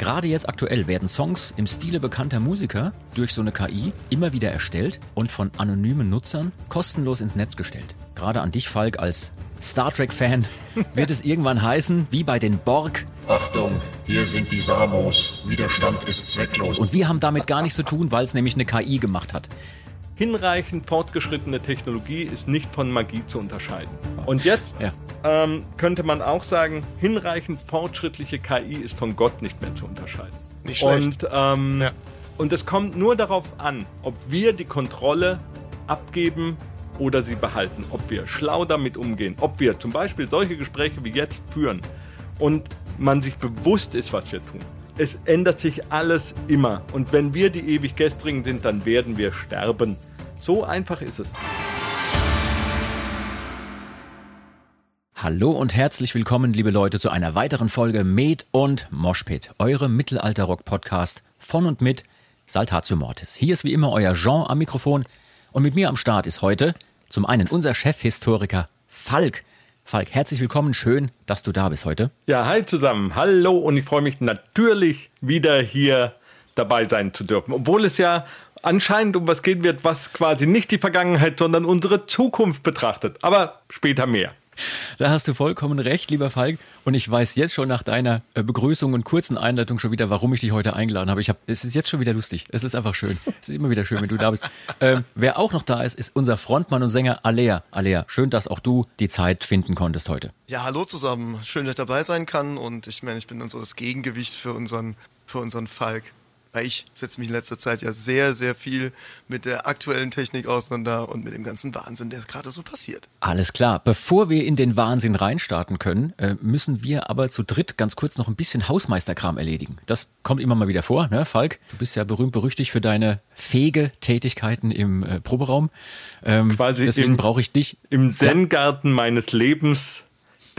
Gerade jetzt aktuell werden Songs im Stile bekannter Musiker durch so eine KI immer wieder erstellt und von anonymen Nutzern kostenlos ins Netz gestellt. Gerade an dich, Falk, als Star Trek-Fan wird es irgendwann heißen, wie bei den Borg. Achtung, hier sind die Samos. Widerstand ist zwecklos. Und wir haben damit gar nichts zu tun, weil es nämlich eine KI gemacht hat. Hinreichend fortgeschrittene Technologie ist nicht von Magie zu unterscheiden. Und jetzt Ja. ähm, könnte man auch sagen, hinreichend fortschrittliche KI ist von Gott nicht mehr zu unterscheiden. Nicht schlecht. Und, ähm, Ja. und es kommt nur darauf an, ob wir die Kontrolle abgeben oder sie behalten, ob wir schlau damit umgehen, ob wir zum Beispiel solche Gespräche wie jetzt führen und man sich bewusst ist, was wir tun. Es ändert sich alles immer. Und wenn wir die ewig Gestrigen sind, dann werden wir sterben. So einfach ist es. Hallo und herzlich willkommen, liebe Leute, zu einer weiteren Folge Med und Moshpit, eure Mittelalter-Rock-Podcast von und mit Saltatio Mortis. Hier ist wie immer euer Jean am Mikrofon und mit mir am Start ist heute zum einen unser Chefhistoriker Falk. Falk, herzlich willkommen, schön, dass du da bist heute. Ja, hi zusammen. Hallo und ich freue mich natürlich wieder hier dabei sein zu dürfen. Obwohl es ja anscheinend um was gehen wird, was quasi nicht die Vergangenheit, sondern unsere Zukunft betrachtet. Aber später mehr. Da hast du vollkommen recht, lieber Falk. Und ich weiß jetzt schon nach deiner äh, Begrüßung und kurzen Einleitung schon wieder, warum ich dich heute eingeladen habe. Ich hab, es ist jetzt schon wieder lustig. Es ist einfach schön. Es ist immer wieder schön, wenn du da bist. Ähm, wer auch noch da ist, ist unser Frontmann und Sänger Alea. Alea, schön, dass auch du die Zeit finden konntest heute. Ja, hallo zusammen. Schön, dass ich dabei sein kann. Und ich meine, ich bin dann so das Gegengewicht für unseren, für unseren Falk. Weil ich setze mich in letzter Zeit ja sehr, sehr viel mit der aktuellen Technik auseinander und mit dem ganzen Wahnsinn, der gerade so passiert. Alles klar. Bevor wir in den Wahnsinn reinstarten können, äh, müssen wir aber zu dritt ganz kurz noch ein bisschen Hausmeisterkram erledigen. Das kommt immer mal wieder vor, ne, Falk? Du bist ja berühmt berüchtigt für deine fähige Tätigkeiten im äh, Proberaum. Ähm, Quasi deswegen brauche ich dich. Im Zen-Garten meines Lebens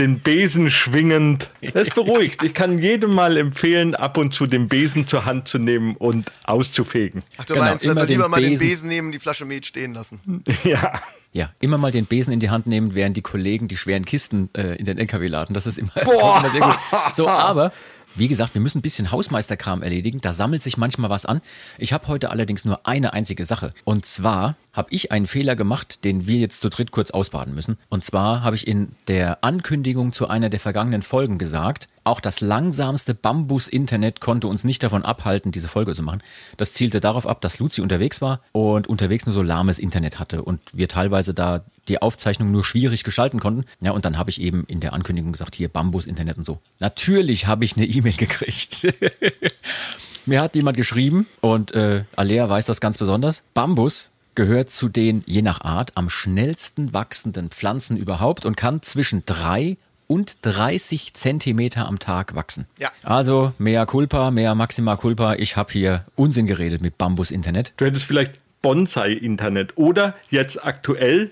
den Besen schwingend. Das beruhigt. Ich kann jedem mal empfehlen, ab und zu den Besen zur Hand zu nehmen und auszufegen. Ach, du Genau, meinst, wir lieber den mal den Besen- nehmen, die Flasche Met stehen lassen. Ja. Ja, immer mal den Besen in die Hand nehmen, während die Kollegen die schweren Kisten äh, in den LKW laden. Das ist immer, Boah. immer sehr gut. So, aber wie gesagt, wir müssen ein bisschen Hausmeisterkram erledigen. Da sammelt sich manchmal was an. Ich habe heute allerdings nur eine einzige Sache. Und zwar habe ich einen Fehler gemacht, den wir jetzt zu dritt kurz ausbaden müssen. Und zwar habe ich in der Ankündigung zu einer der vergangenen Folgen gesagt, auch das langsamste Bambus-Internet konnte uns nicht davon abhalten, diese Folge zu machen. Das zielte darauf ab, dass Luzi unterwegs war und unterwegs nur so lahmes Internet hatte und wir teilweise da die Aufzeichnung nur schwierig gestalten konnten. Ja, und dann habe ich eben in der Ankündigung gesagt, hier Bambus-Internet und so. Natürlich habe ich eine E-Mail gekriegt. Mir hat jemand geschrieben und äh, Alea weiß das ganz besonders. Bambus gehört zu den je nach Art am schnellsten wachsenden Pflanzen überhaupt und kann zwischen drei und 30 Zentimeter am Tag wachsen. Ja. Also mea culpa, mea maxima culpa. Ich habe hier Unsinn geredet mit Bambus-Internet. Du hättest vielleicht Bonsai-Internet oder jetzt aktuell.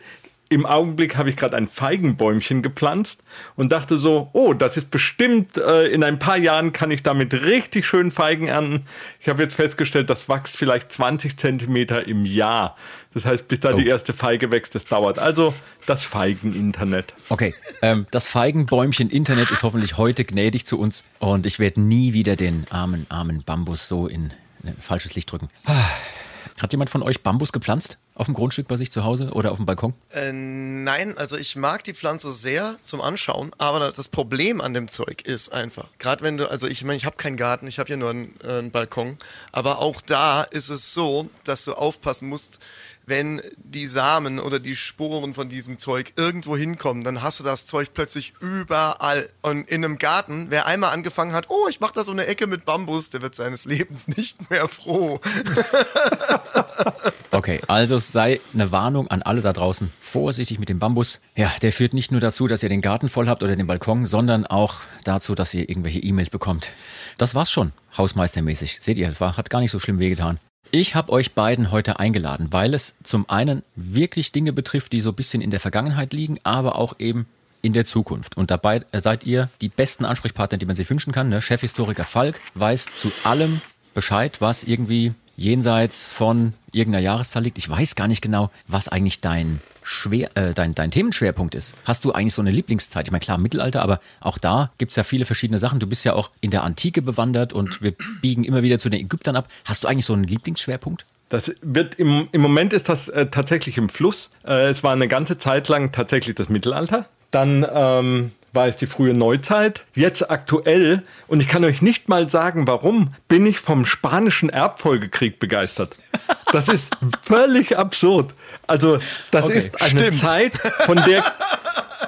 Im Augenblick habe ich gerade ein Feigenbäumchen gepflanzt und dachte so, oh, das ist bestimmt, äh, in ein paar Jahren kann ich damit richtig schön Feigen ernten. Ich habe jetzt festgestellt, das wächst vielleicht 20 Zentimeter im Jahr. Das heißt, bis da die erste Feige wächst, das dauert. Also das Feigen-Internet. Okay, ähm, das Feigenbäumchen Internet ist hoffentlich heute gnädig zu uns und ich werde nie wieder den armen, armen Bambus so in ein falsches Licht drücken. Hat jemand von euch Bambus gepflanzt? Auf dem Grundstück bei sich zu Hause oder auf dem Balkon? Äh, nein, also ich mag die Pflanze sehr zum Anschauen, aber das Problem an dem Zeug ist einfach, gerade wenn du, also ich meine, ich habe keinen Garten, ich habe hier nur einen, äh, einen Balkon, aber auch da ist es so, dass du aufpassen musst, wenn die Samen oder die Sporen von diesem Zeug irgendwo hinkommen, dann hast du das Zeug plötzlich überall. Und in einem Garten, wer einmal angefangen hat, oh, ich mache das um eine Ecke mit Bambus, der wird seines Lebens nicht mehr froh. Okay, also es sei eine Warnung an alle da draußen. Vorsichtig mit dem Bambus. Ja, der führt nicht nur dazu, dass ihr den Garten voll habt oder den Balkon, sondern auch dazu, dass ihr irgendwelche E-Mails bekommt. Das war's schon, hausmeistermäßig. Seht ihr, es war, hat gar nicht so schlimm wehgetan. Ich habe euch beiden heute eingeladen, weil es zum einen wirklich Dinge betrifft, die so ein bisschen in der Vergangenheit liegen, aber auch eben in der Zukunft. Und dabei seid ihr die besten Ansprechpartner, die man sich wünschen kann. Ne? Chefhistoriker Falk weiß zu allem Bescheid, was irgendwie jenseits von irgendeiner Jahreszahl liegt. Ich weiß gar nicht genau, was eigentlich dein Schwer, äh, dein, dein Themenschwerpunkt ist. Hast du eigentlich so eine Lieblingszeit? Ich meine, klar, Mittelalter, aber auch da gibt es ja viele verschiedene Sachen. Du bist ja auch in der Antike bewandert und wir biegen immer wieder zu den Ägyptern ab. Hast du eigentlich so einen Lieblingsschwerpunkt? Das wird im, im Moment ist das äh, tatsächlich im Fluss. Äh, es war eine ganze Zeit lang tatsächlich das Mittelalter. Dann ähm, war es die frühe Neuzeit. Jetzt aktuell, und ich kann euch nicht mal sagen, warum, bin ich vom spanischen Erbfolgekrieg begeistert. Das ist völlig absurd. Also, das Okay, ist eine stimmt. Zeit, von der,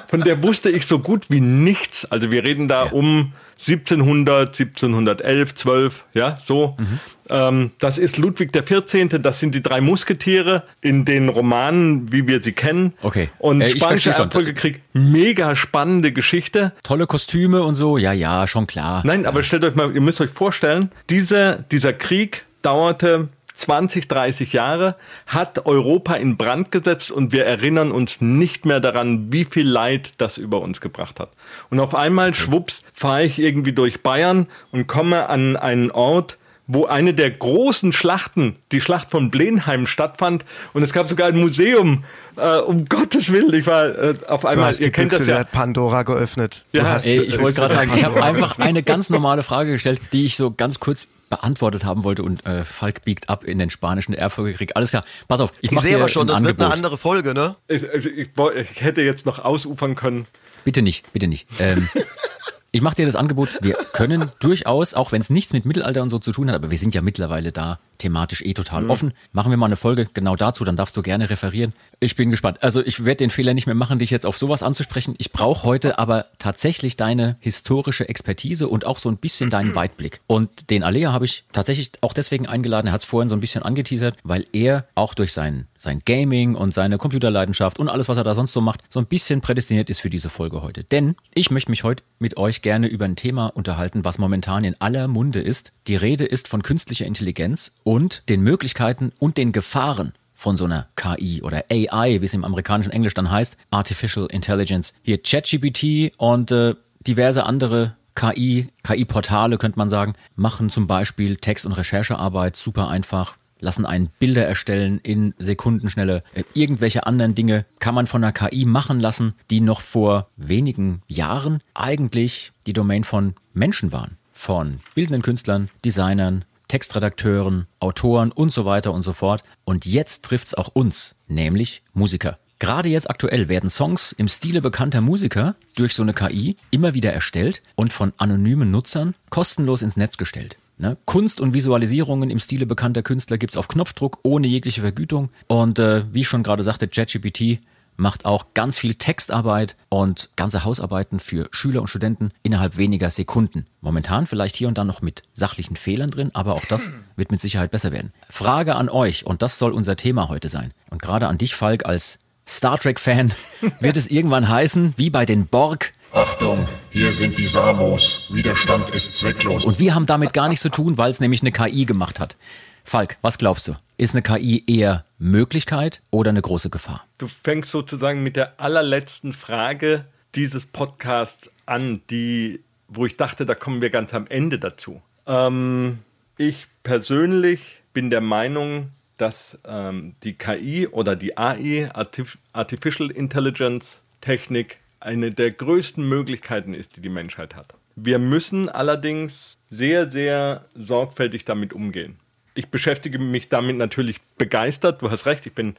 von der wusste ich so gut wie nichts. Also, wir reden da Ja. um 1700, 1711, 12, ja, so. Mhm. Ähm, das ist Ludwig der 14., das sind die drei Musketiere in den Romanen, wie wir sie kennen. Okay. Und Äh, schon. Erbfolgekrieg, mega spannende Geschichte. Tolle Kostüme und so, ja, ja, schon klar. Nein, aber stellt euch mal, ihr müsst euch vorstellen, diese, dieser Krieg dauerte 20, 30 Jahre, hat Europa in Brand gesetzt und wir erinnern uns nicht mehr daran, wie viel Leid das über uns gebracht hat. Und auf einmal, schwupps, fahre ich irgendwie durch Bayern und komme an einen Ort, wo eine der großen Schlachten, die Schlacht von Blenheim stattfand und es gab sogar ein Museum, äh, um Gottes Willen, ich war äh, auf Du einmal, hast ihr die kennt Büchse das ja. der Pandora geöffnet. Du Ja, hast Ey, ich wollte gerade sagen, ich habe einfach eine ganz normale Frage gestellt, die ich so ganz kurz beantwortet haben wollte und äh, Falk biegt ab in den spanischen Erbfolgekrieg. Alles klar, pass auf, ich Ich sehe aber schon, das wird Angebot. eine andere Folge, ne? Ich, also ich, ich hätte jetzt noch ausufern können. Bitte nicht, bitte nicht. Ähm, ich mache dir das Angebot, wir können durchaus, auch wenn es nichts mit Mittelalter und so zu tun hat, aber wir sind ja mittlerweile da thematisch eh total offen, machen wir mal eine Folge genau dazu, dann darfst du gerne referieren. Ich bin gespannt. Also ich werde den Fehler nicht mehr machen, dich jetzt auf sowas anzusprechen. Ich brauche heute aber tatsächlich deine historische Expertise und auch so ein bisschen deinen Weitblick. Und den Alea habe ich tatsächlich auch deswegen eingeladen, er hat es vorhin so ein bisschen angeteasert, weil er auch durch sein, sein Gaming und seine Computerleidenschaft und alles, was er da sonst so macht, so ein bisschen prädestiniert ist für diese Folge heute. Denn ich möchte mich heute mit euch gerne über ein Thema unterhalten, was momentan in aller Munde ist. Die Rede ist von künstlicher Intelligenz und den Möglichkeiten und den Gefahren von so einer KI oder AI, wie es im amerikanischen Englisch dann heißt, Artificial Intelligence. Hier ChatGPT und äh, diverse andere KI, KI-Portale könnte man sagen, machen zum Beispiel Text- und Recherchearbeit super einfach, lassen einen Bilder erstellen in Sekundenschnelle. Äh, Irgendwelche anderen Dinge kann man von einer KI machen lassen, die noch vor wenigen Jahren eigentlich die Domain von Menschen waren. Von bildenden Künstlern, Designern, Textredakteuren, Autoren und so weiter und so fort. Und jetzt trifft's auch uns, nämlich Musiker. Gerade jetzt aktuell werden Songs im Stile bekannter Musiker durch so eine KI immer wieder erstellt und von anonymen Nutzern kostenlos ins Netz gestellt. Ne? Kunst und Visualisierungen im Stile bekannter Künstler gibt's auf Knopfdruck ohne jegliche Vergütung. Und äh, wie ich schon gerade sagte, ChatGPT macht auch ganz viel Textarbeit und ganze Hausarbeiten für Schüler und Studenten innerhalb weniger Sekunden. Momentan vielleicht hier und da noch mit sachlichen Fehlern drin, aber auch das wird mit Sicherheit besser werden. Frage an euch, und das soll unser Thema heute sein. Und gerade an dich, Falk, als Star Trek-Fan, wird es irgendwann heißen, wie bei den Borg, Achtung, hier sind die Samos. Widerstand ist zwecklos. und wir haben damit gar nichts zu tun, weil es nämlich eine KI gemacht hat. Falk, was glaubst du? Ist eine KI eher Möglichkeit oder eine große Gefahr? Du fängst sozusagen mit der allerletzten Frage dieses Podcasts an, die, wo ich dachte, da kommen wir ganz am Ende dazu. Ähm, ich persönlich bin der Meinung, dass ähm, die KI oder die AI, Artif Artificial Intelligence Technik, eine der größten Möglichkeiten ist, die die Menschheit hat. Wir müssen allerdings sehr, sehr sorgfältig damit umgehen. Ich beschäftige mich damit natürlich begeistert. Du hast recht, ich bin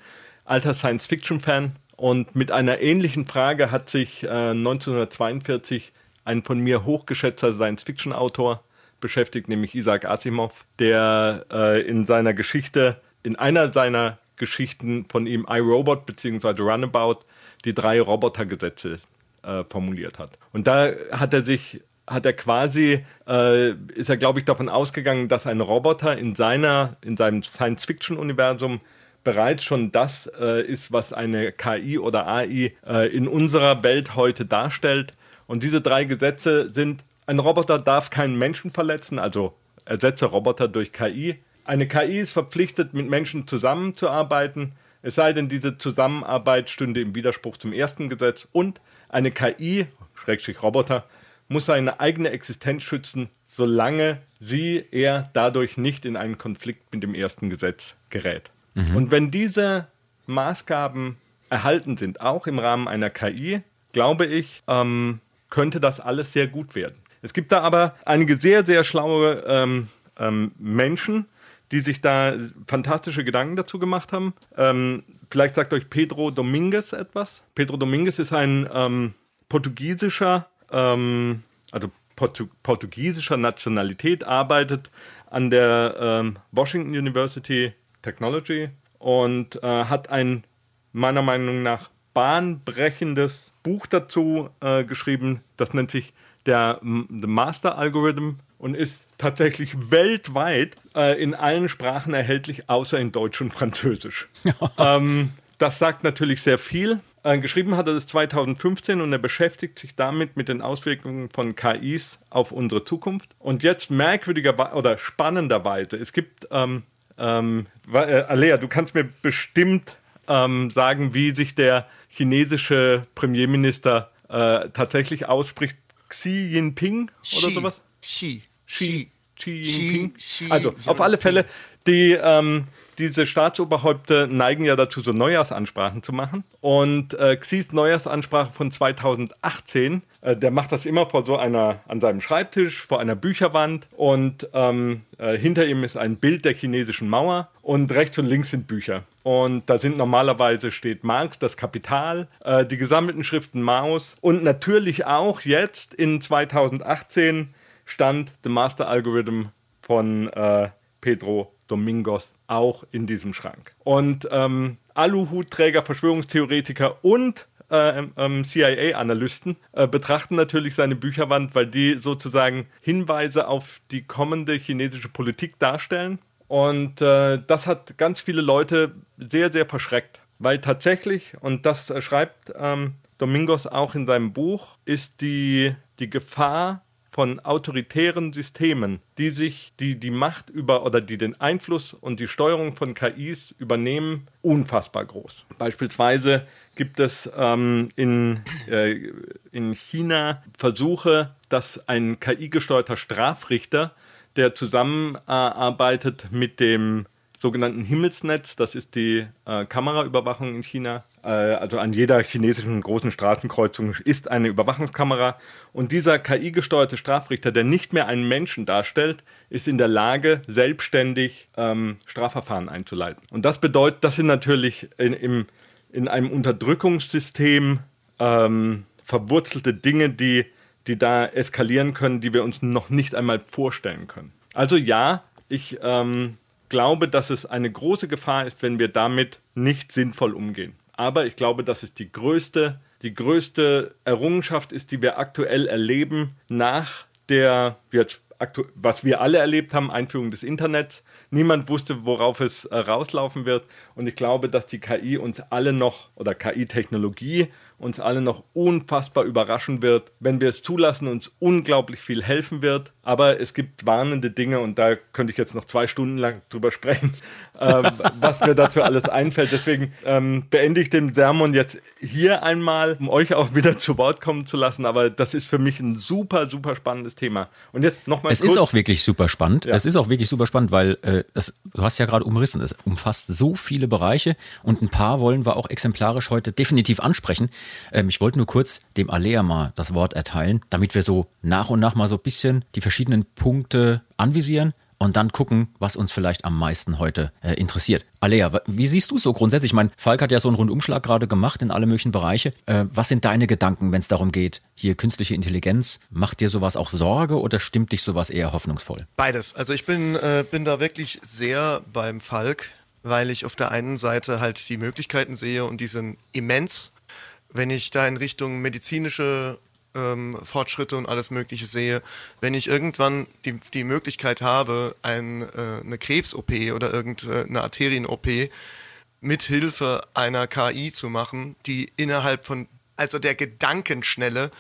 alter Science-Fiction-Fan. Und mit einer ähnlichen Frage hat sich äh, 1942 ein von mir hochgeschätzter Science-Fiction-Autor beschäftigt, nämlich Isaac Asimov, der äh, in seiner Geschichte, in einer seiner Geschichten von ihm iRobot bzw. Runabout die drei Robotergesetze äh, formuliert hat. Und da hat er sich, hat er quasi, äh, ist er glaube ich davon ausgegangen, dass ein Roboter in seiner, in seinem Science-Fiction-Universum bereits schon das äh, ist, was eine KI oder AI äh, in unserer Welt heute darstellt. Und diese drei Gesetze sind, ein Roboter darf keinen Menschen verletzen, also ersetze Roboter durch KI. Eine KI ist verpflichtet, mit Menschen zusammenzuarbeiten, es sei denn, diese Zusammenarbeit stünde im Widerspruch zum ersten Gesetz. Und eine KI, Schrägstrich Roboter, muss seine eigene Existenz schützen, solange sie, er dadurch nicht in einen Konflikt mit dem ersten Gesetz gerät. Und wenn diese Maßgaben erhalten sind, auch im Rahmen einer KI, glaube ich, ähm, könnte das alles sehr gut werden. Es gibt da aber einige sehr, sehr schlaue ähm, ähm, Menschen, die sich da fantastische Gedanken dazu gemacht haben. Ähm, vielleicht sagt euch Pedro Dominguez etwas. Pedro Dominguez ist ein ähm, portugiesischer, ähm, also Portu portugiesischer Nationalität, arbeitet an der ähm, Washington University Technology und äh, hat ein meiner Meinung nach bahnbrechendes Buch dazu äh, geschrieben. Das nennt sich der The Master Algorithm und ist tatsächlich weltweit äh, in allen Sprachen erhältlich, außer in Deutsch und Französisch. ähm, das sagt natürlich sehr viel. Äh, geschrieben hat er das 2015 und er beschäftigt sich damit mit den Auswirkungen von KIs auf unsere Zukunft. Und jetzt merkwürdiger oder spannenderweise, es gibt, ähm, ähm, äh, Alea, du kannst mir bestimmt ähm, sagen, wie sich der chinesische Premierminister äh, tatsächlich ausspricht. Xi Jinping oder Xi, sowas? Xi. Xi, Xi. Xi Jinping. Xi also auf alle Fälle, die, ähm, diese Staatsoberhäupter neigen ja dazu, so Neujahrsansprachen zu machen. Und äh, Xis Neujahrsansprache von 2018, äh, der macht das immer vor so einer, an seinem Schreibtisch, vor einer Bücherwand. Und ähm, äh, hinter ihm ist ein Bild der chinesischen Mauer und rechts und links sind Bücher. Und da sind normalerweise steht Marx, das Kapital, äh, die gesammelten Schriften Maos und natürlich auch jetzt in 2018 stand The Master Algorithm von äh, Pedro Domingos auch in diesem Schrank. Und ähm, Aluhutträger, Verschwörungstheoretiker und äh, ähm, CIA-Analysten äh, betrachten natürlich seine Bücherwand, weil die sozusagen Hinweise auf die kommende chinesische Politik darstellen. Und äh, das hat ganz viele Leute sehr, sehr verschreckt. Weil tatsächlich, und das schreibt ähm, Domingos auch in seinem Buch, ist die, die Gefahr von autoritären Systemen, die sich die, die Macht über oder die den Einfluss und die Steuerung von KIs übernehmen, unfassbar groß. Beispielsweise gibt es ähm, in, äh, in China Versuche, dass ein KI-gesteuerter Strafrichter, der zusammenarbeitet mit dem sogenannten Himmelsnetz, das ist die äh, Kameraüberwachung in China. Äh, also an jeder chinesischen großen Straßenkreuzung ist eine Überwachungskamera. Und dieser KI-gesteuerte Strafrichter, der nicht mehr einen Menschen darstellt, ist in der Lage, selbstständig ähm, Strafverfahren einzuleiten. Und das bedeutet, das sind natürlich in, im, in einem Unterdrückungssystem ähm, verwurzelte Dinge, die, die da eskalieren können, die wir uns noch nicht einmal vorstellen können. Also ja, ich ähm, glaube, dass es eine große Gefahr ist, wenn wir damit nicht sinnvoll umgehen. Aber ich glaube, dass es die größte, die größte Errungenschaft ist, die wir aktuell erleben nach der, was wir alle erlebt haben, Einführung des Internets. Niemand wusste, worauf es äh, rauslaufen wird. Und ich glaube, dass die KI uns alle noch, oder KI-Technologie uns alle noch unfassbar überraschen wird, wenn wir es zulassen, uns unglaublich viel helfen wird. Aber es gibt warnende Dinge und da könnte ich jetzt noch zwei Stunden lang drüber sprechen, ähm, was mir dazu alles einfällt. Deswegen ähm, beende ich den Sermon jetzt hier einmal, um euch auch wieder zu Wort kommen zu lassen. Aber das ist für mich ein super, super spannendes Thema. Und jetzt nochmal Es ist auch wirklich super spannend. Es ist auch wirklich super spannend, weil äh, das, du hast ja gerade umrissen, es umfasst so viele Bereiche und ein paar wollen wir auch exemplarisch heute definitiv ansprechen. Ähm, ich wollte nur kurz dem Alea mal das Wort erteilen, damit wir so nach und nach mal so ein bisschen die verschiedenen Punkte anvisieren und dann gucken, was uns vielleicht am meisten heute äh, interessiert. Alea, wie siehst du so grundsätzlich? Ich meine, Falk hat ja so einen Rundumschlag gerade gemacht in alle möglichen Bereiche. Äh, was sind deine Gedanken, wenn es darum geht, hier künstliche Intelligenz? Macht dir sowas auch Sorge oder stimmt dich sowas eher hoffnungsvoll? Beides. Also ich bin, äh, bin da wirklich sehr beim Falk, weil ich auf der einen Seite halt die Möglichkeiten sehe und die sind immens. Wenn ich da in Richtung medizinische ähm, Fortschritte und alles Mögliche sehe, wenn ich irgendwann die, die Möglichkeit habe, ein, äh, eine Krebs-OP oder irgendeine Arterien-OP mithilfe einer KI zu machen, die innerhalb von, also der Gedankenschnelle,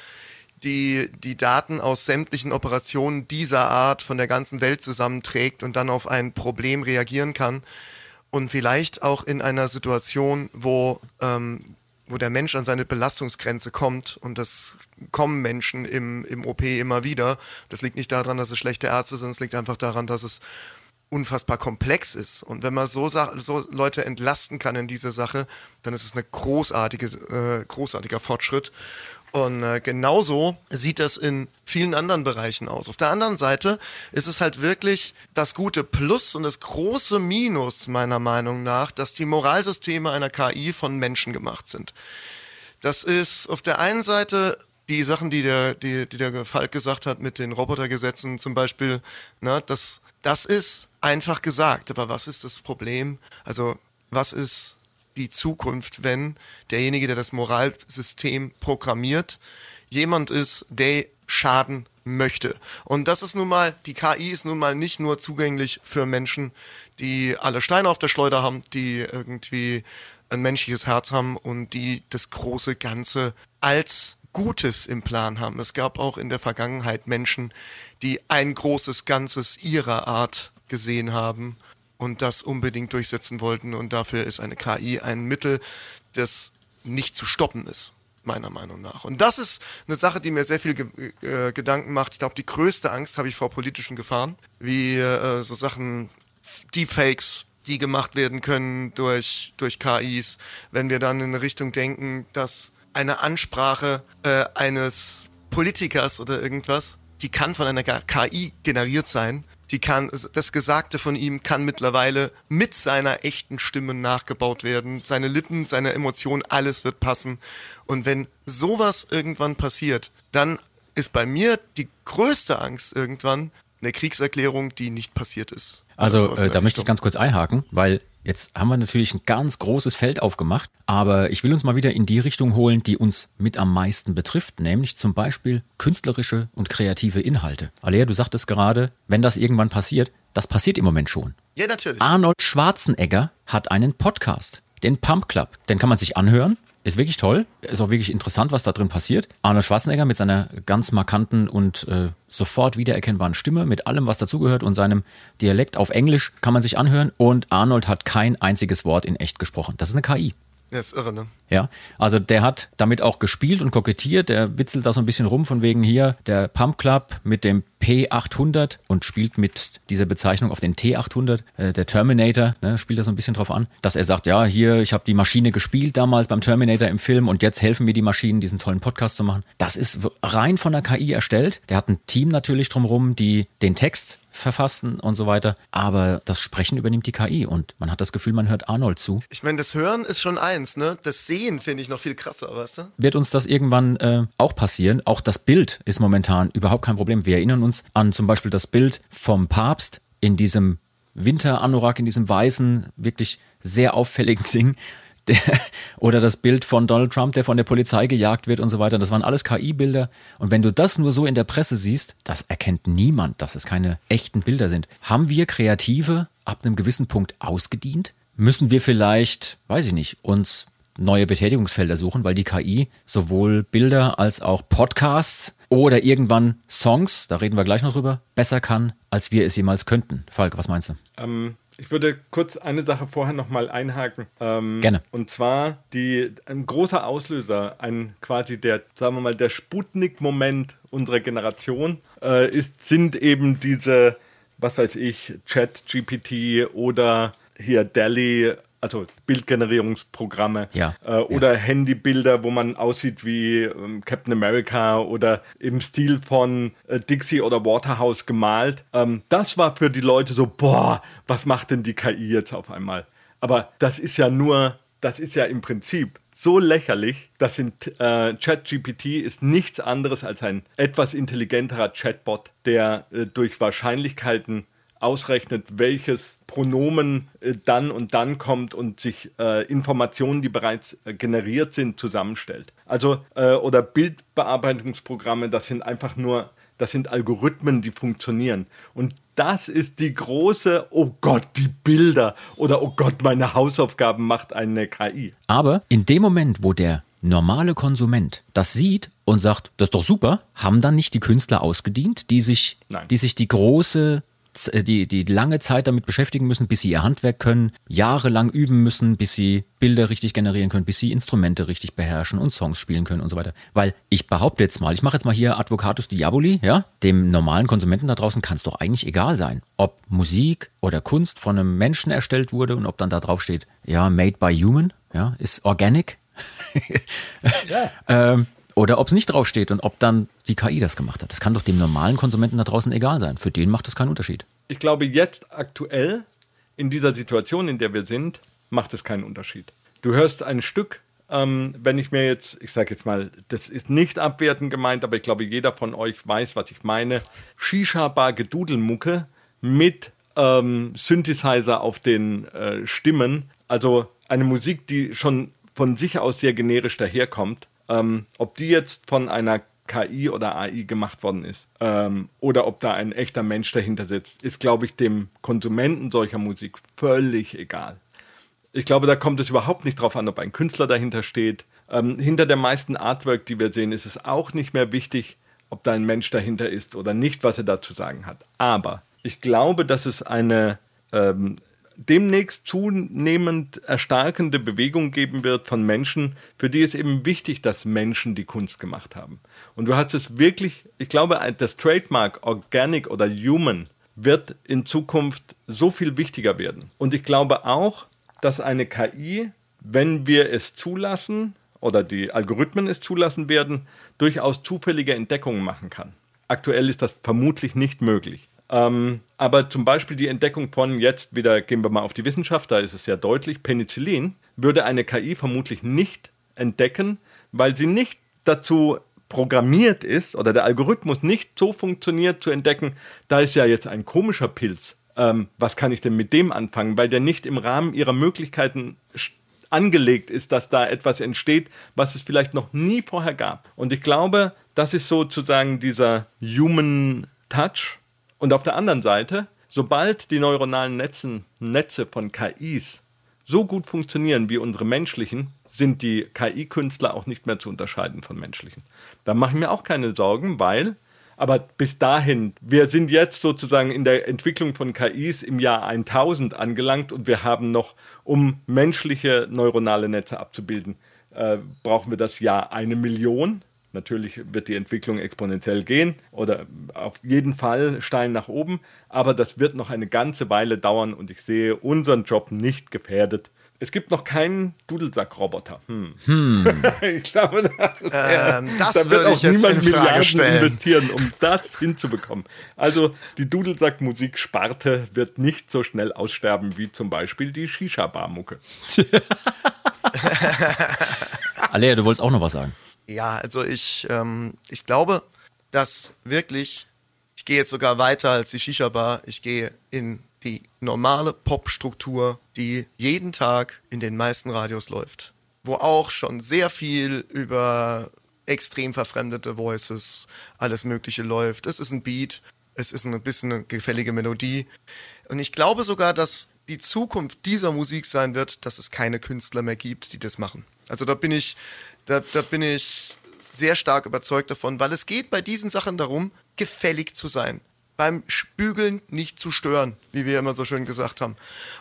die die Daten aus sämtlichen Operationen dieser Art von der ganzen Welt zusammenträgt und dann auf ein Problem reagieren kann und vielleicht auch in einer Situation, wo ähm, wo der Mensch an seine Belastungsgrenze kommt und das kommen Menschen im, im OP immer wieder. Das liegt nicht daran, dass es schlechte Ärzte sind, es liegt einfach daran, dass es unfassbar komplex ist. Und wenn man so, so Leute entlasten kann in dieser Sache, dann ist es ein großartige, äh, großartiger Fortschritt. Und äh, genauso sieht das in vielen anderen Bereichen aus. Auf der anderen Seite ist es halt wirklich das gute Plus und das große Minus meiner Meinung nach, dass die Moralsysteme einer KI von Menschen gemacht sind. Das ist auf der einen Seite die Sachen, die der, die, die der Falk gesagt hat mit den Robotergesetzen zum Beispiel, ne, das, das ist einfach gesagt. Aber was ist das Problem? Also, was ist die Zukunft, wenn derjenige, der das Moralsystem programmiert, jemand ist, der Schaden möchte. Und das ist nun mal, die KI ist nun mal nicht nur zugänglich für Menschen, die alle Steine auf der Schleuder haben, die irgendwie ein menschliches Herz haben und die das große Ganze als Gutes im Plan haben. Es gab auch in der Vergangenheit Menschen, die ein großes Ganzes ihrer Art gesehen haben und das unbedingt durchsetzen wollten. Und dafür ist eine KI ein Mittel, das nicht zu stoppen ist, meiner Meinung nach. Und das ist eine Sache, die mir sehr viel ge äh, Gedanken macht. Ich glaube, die größte Angst habe ich vor politischen Gefahren, wie äh, so Sachen, Deepfakes, die gemacht werden können durch, durch KIs, wenn wir dann in eine Richtung denken, dass eine Ansprache äh, eines Politikers oder irgendwas, die kann von einer KI generiert sein die kann, das Gesagte von ihm kann mittlerweile mit seiner echten Stimme nachgebaut werden. Seine Lippen, seine Emotionen, alles wird passen. Und wenn sowas irgendwann passiert, dann ist bei mir die größte Angst irgendwann eine Kriegserklärung, die nicht passiert ist. Also äh, da möchte ich ganz kurz einhaken, weil Jetzt haben wir natürlich ein ganz großes Feld aufgemacht, aber ich will uns mal wieder in die Richtung holen, die uns mit am meisten betrifft, nämlich zum Beispiel künstlerische und kreative Inhalte. Alea, du sagtest gerade, wenn das irgendwann passiert, das passiert im Moment schon. Ja, natürlich. Arnold Schwarzenegger hat einen Podcast, den Pump Club. Den kann man sich anhören. Ist wirklich toll. Ist auch wirklich interessant, was da drin passiert. Arnold Schwarzenegger mit seiner ganz markanten und äh, sofort wiedererkennbaren Stimme, mit allem, was dazugehört und seinem Dialekt auf Englisch kann man sich anhören. Und Arnold hat kein einziges Wort in echt gesprochen. Das ist eine KI. Das ist irre, ne? Ja, also der hat damit auch gespielt und kokettiert. Der witzelt da so ein bisschen rum von wegen hier der Pump Club mit dem P800 und spielt mit dieser Bezeichnung auf den T800. Äh, der Terminator ne, spielt da so ein bisschen drauf an, dass er sagt, ja, hier, ich habe die Maschine gespielt damals beim Terminator im Film und jetzt helfen mir die Maschinen, diesen tollen Podcast zu machen. Das ist rein von der KI erstellt. Der hat ein Team natürlich drumherum, die den Text verfassen und so weiter. Aber das Sprechen übernimmt die KI und man hat das Gefühl, man hört Arnold zu. Ich meine, das Hören ist schon eins, ne? Das Sehen finde ich noch viel krasser, weißt du? Wird uns das irgendwann äh, auch passieren? Auch das Bild ist momentan überhaupt kein Problem. Wir erinnern uns an zum Beispiel das Bild vom Papst in diesem Winteranorak, in diesem weißen, wirklich sehr auffälligen Ding der, oder das Bild von Donald Trump, der von der Polizei gejagt wird und so weiter. Das waren alles KI-Bilder. Und wenn du das nur so in der Presse siehst, das erkennt niemand, dass es keine echten Bilder sind. Haben wir Kreative ab einem gewissen Punkt ausgedient? Müssen wir vielleicht, weiß ich nicht, uns neue Betätigungsfelder suchen, weil die KI sowohl Bilder als auch Podcasts oder irgendwann Songs, da reden wir gleich noch drüber, besser kann, als wir es jemals könnten. Falk, was meinst du? Ähm, ich würde kurz eine Sache vorher nochmal einhaken. Ähm, Gerne. Und zwar die, ein großer Auslöser, ein quasi der, sagen wir mal, der Sputnik-Moment unserer Generation äh, ist, sind eben diese, was weiß ich, Chat-GPT oder hier Delhi also Bildgenerierungsprogramme ja, äh, oder ja. Handybilder, wo man aussieht wie ähm, Captain America oder im Stil von äh, Dixie oder Waterhouse gemalt. Ähm, das war für die Leute so, boah, was macht denn die KI jetzt auf einmal? Aber das ist ja nur, das ist ja im Prinzip so lächerlich. Das sind äh, ChatGPT ist nichts anderes als ein etwas intelligenterer Chatbot, der äh, durch Wahrscheinlichkeiten ausrechnet, welches Pronomen äh, dann und dann kommt und sich äh, Informationen, die bereits äh, generiert sind, zusammenstellt. Also äh, oder Bildbearbeitungsprogramme, das sind einfach nur, das sind Algorithmen, die funktionieren. Und das ist die große, oh Gott, die Bilder oder oh Gott, meine Hausaufgaben macht eine KI. Aber in dem Moment, wo der normale Konsument das sieht und sagt, das ist doch super, haben dann nicht die Künstler ausgedient, die sich, die sich die große die, die lange Zeit damit beschäftigen müssen, bis sie ihr Handwerk können, jahrelang üben müssen, bis sie Bilder richtig generieren können, bis sie Instrumente richtig beherrschen und Songs spielen können und so weiter. Weil ich behaupte jetzt mal, ich mache jetzt mal hier Advocatus Diaboli, ja, dem normalen Konsumenten da draußen kann es doch eigentlich egal sein, ob Musik oder Kunst von einem Menschen erstellt wurde und ob dann da drauf steht, ja, made by human, ja, ist organic. ähm, oder ob es nicht draufsteht und ob dann die KI das gemacht hat. Das kann doch dem normalen Konsumenten da draußen egal sein. Für den macht das keinen Unterschied. Ich glaube, jetzt aktuell, in dieser Situation, in der wir sind, macht es keinen Unterschied. Du hörst ein Stück, ähm, wenn ich mir jetzt, ich sage jetzt mal, das ist nicht abwertend gemeint, aber ich glaube, jeder von euch weiß, was ich meine. Shisha-Bar Gedudelmucke mit ähm, Synthesizer auf den äh, Stimmen. Also eine Musik, die schon von sich aus sehr generisch daherkommt. Ähm, ob die jetzt von einer KI oder AI gemacht worden ist ähm, oder ob da ein echter Mensch dahinter sitzt, ist, glaube ich, dem Konsumenten solcher Musik völlig egal. Ich glaube, da kommt es überhaupt nicht drauf an, ob ein Künstler dahinter steht. Ähm, hinter der meisten Artwork, die wir sehen, ist es auch nicht mehr wichtig, ob da ein Mensch dahinter ist oder nicht, was er dazu sagen hat. Aber ich glaube, dass es eine ähm, demnächst zunehmend erstarkende Bewegung geben wird von Menschen, für die es eben wichtig, dass Menschen die Kunst gemacht haben. Und du hast es wirklich, ich glaube, das Trademark Organic oder Human wird in Zukunft so viel wichtiger werden. Und ich glaube auch, dass eine KI, wenn wir es zulassen oder die Algorithmen es zulassen werden, durchaus zufällige Entdeckungen machen kann. Aktuell ist das vermutlich nicht möglich. Ähm, aber zum Beispiel die Entdeckung von jetzt wieder, gehen wir mal auf die Wissenschaft, da ist es sehr deutlich, Penicillin würde eine KI vermutlich nicht entdecken, weil sie nicht dazu programmiert ist oder der Algorithmus nicht so funktioniert zu entdecken, da ist ja jetzt ein komischer Pilz. Ähm, was kann ich denn mit dem anfangen? Weil der nicht im Rahmen ihrer Möglichkeiten angelegt ist, dass da etwas entsteht, was es vielleicht noch nie vorher gab. Und ich glaube, das ist sozusagen dieser Human Touch. Und auf der anderen Seite, sobald die neuronalen Netzen, Netze von KIs so gut funktionieren wie unsere menschlichen, sind die KI-Künstler auch nicht mehr zu unterscheiden von menschlichen. Da mache ich mir auch keine Sorgen, weil, aber bis dahin, wir sind jetzt sozusagen in der Entwicklung von KIs im Jahr 1000 angelangt und wir haben noch, um menschliche neuronale Netze abzubilden, äh, brauchen wir das Jahr eine Million. Natürlich wird die Entwicklung exponentiell gehen oder auf jeden Fall steil nach oben, aber das wird noch eine ganze Weile dauern und ich sehe unseren Job nicht gefährdet. Es gibt noch keinen Dudelsack-Roboter. Hm. ich glaube, da, Ähm, das da wird würde auch ich jetzt niemand in Frage Milliarden stellen. investieren, um das hinzubekommen. Also die Dudelsack-Musik-Sparte wird nicht so schnell aussterben wie zum Beispiel die Shisha-Bar-Mucke. Alea, du wolltest auch noch was sagen. Ja, also ich, ähm, ich glaube, dass wirklich, ich gehe jetzt sogar weiter als die Shisha-Bar, ich gehe in die normale Pop-Struktur, die jeden Tag in den meisten Radios läuft. Wo auch schon sehr viel über extrem verfremdete Voices, alles Mögliche läuft. Es ist ein Beat, es ist ein bisschen eine gefällige Melodie. Und ich glaube sogar, dass die Zukunft dieser Musik sein wird, dass es keine Künstler mehr gibt, die das machen. Also da bin ich, da, da bin ich sehr stark überzeugt davon, weil es geht bei diesen Sachen darum, gefällig zu sein. Beim Spügeln nicht zu stören, wie wir immer so schön gesagt haben.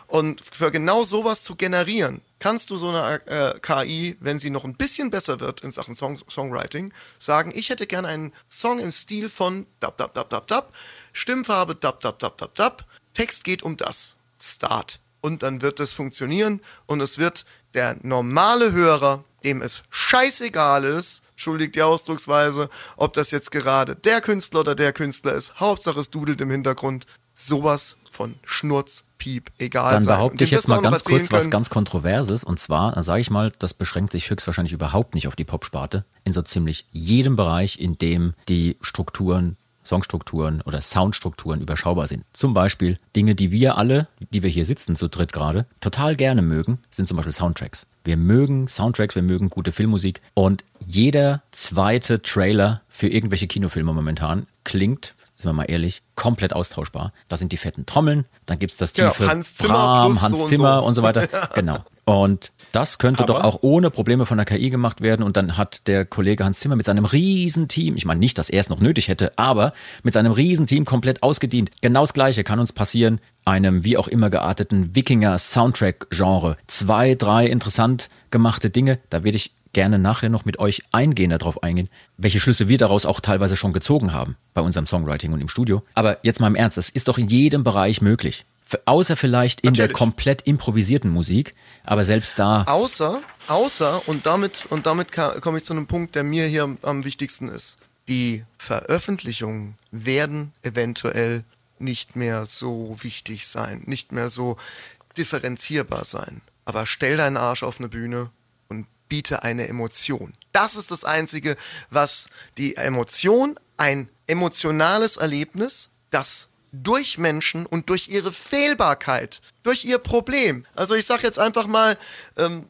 Und für genau sowas zu generieren, kannst du so eine äh, KI, wenn sie noch ein bisschen besser wird in Sachen Song Songwriting, sagen, ich hätte gerne einen Song im Stil von dab dab dab dab dab, Stimmfarbe dab dab dab dab dab, Text geht um das. Start. Und dann wird es funktionieren und es wird der normale Hörer, dem es scheißegal ist, entschuldigt die Ausdrucksweise, ob das jetzt gerade der Künstler oder der Künstler ist, Hauptsache es dudelt im Hintergrund, sowas von Schnurz, Piep, egal Dann behaupte ich jetzt mal ganz kurz was können, ganz Kontroverses. Und zwar sage ich mal, das beschränkt sich höchstwahrscheinlich überhaupt nicht auf die Popsparte. In so ziemlich jedem Bereich, in dem die Strukturen, Songstrukturen oder Soundstrukturen überschaubar sind. Zum Beispiel Dinge, die wir alle, die wir hier sitzen, zu dritt gerade, total gerne mögen, sind zum Beispiel Soundtracks. Wir mögen Soundtracks, wir mögen gute Filmmusik und jeder zweite Trailer für irgendwelche Kinofilme momentan klingt sind wir mal ehrlich, komplett austauschbar. Da sind die fetten Trommeln, dann gibt es das Genau, tiefe Hans Zimmer Bram, Hans so und Zimmer so. und so weiter. genau. Und Das könnte Aber- doch auch ohne Probleme von der KI gemacht werden und dann hat der Kollege Hans Zimmer mit seinem Riesenteam, ich meine nicht, dass er es noch nötig hätte, aber mit seinem Riesenteam komplett ausgedient. Genau das Gleiche kann uns passieren, einem wie auch immer gearteten Wikinger-Soundtrack-Genre. Zwei, drei interessant gemachte Dinge, da werde ich gerne nachher noch mit euch eingehen, darauf eingehen, welche Schlüsse wir daraus auch teilweise schon gezogen haben bei unserem Songwriting und im Studio. Aber jetzt mal im Ernst, das ist doch in jedem Bereich möglich. Außer vielleicht in der Natürlich. komplett improvisierten Musik, aber selbst da Außer, außer, und damit, und damit komme ich zu einem Punkt, der mir hier am, am wichtigsten ist. Die Veröffentlichungen werden eventuell nicht mehr so wichtig sein, nicht mehr so differenzierbar sein. Aber stell deinen Arsch auf eine Bühne und biete eine Emotion. Das ist das Einzige, was die Emotion, ein emotionales Erlebnis, das durch Menschen und durch ihre Fehlbarkeit, durch ihr Problem. Also ich sag jetzt einfach mal, ähm,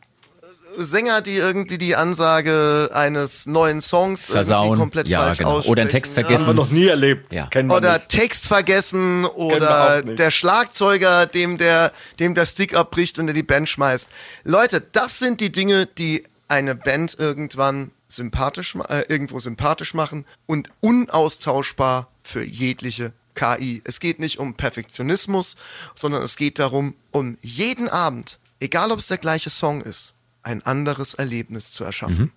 Sänger, die irgendwie die Ansage eines neuen Songs irgendwie Versauen. komplett Ja, falsch genau. aussprechen. Oder einen Text ja. vergessen. Haben wir noch nie erlebt. Ja. Kennen wir Oder nicht. Text vergessen oder der Schlagzeuger, dem der, dem der Stick abbricht und der die Band schmeißt. Leute, das sind die Dinge, die eine Band irgendwann sympathisch, äh, irgendwo sympathisch machen und unaustauschbar für jegliche KI. Es geht nicht um Perfektionismus, sondern es geht darum, um jeden Abend, egal ob es der gleiche Song ist, ein anderes Erlebnis zu erschaffen.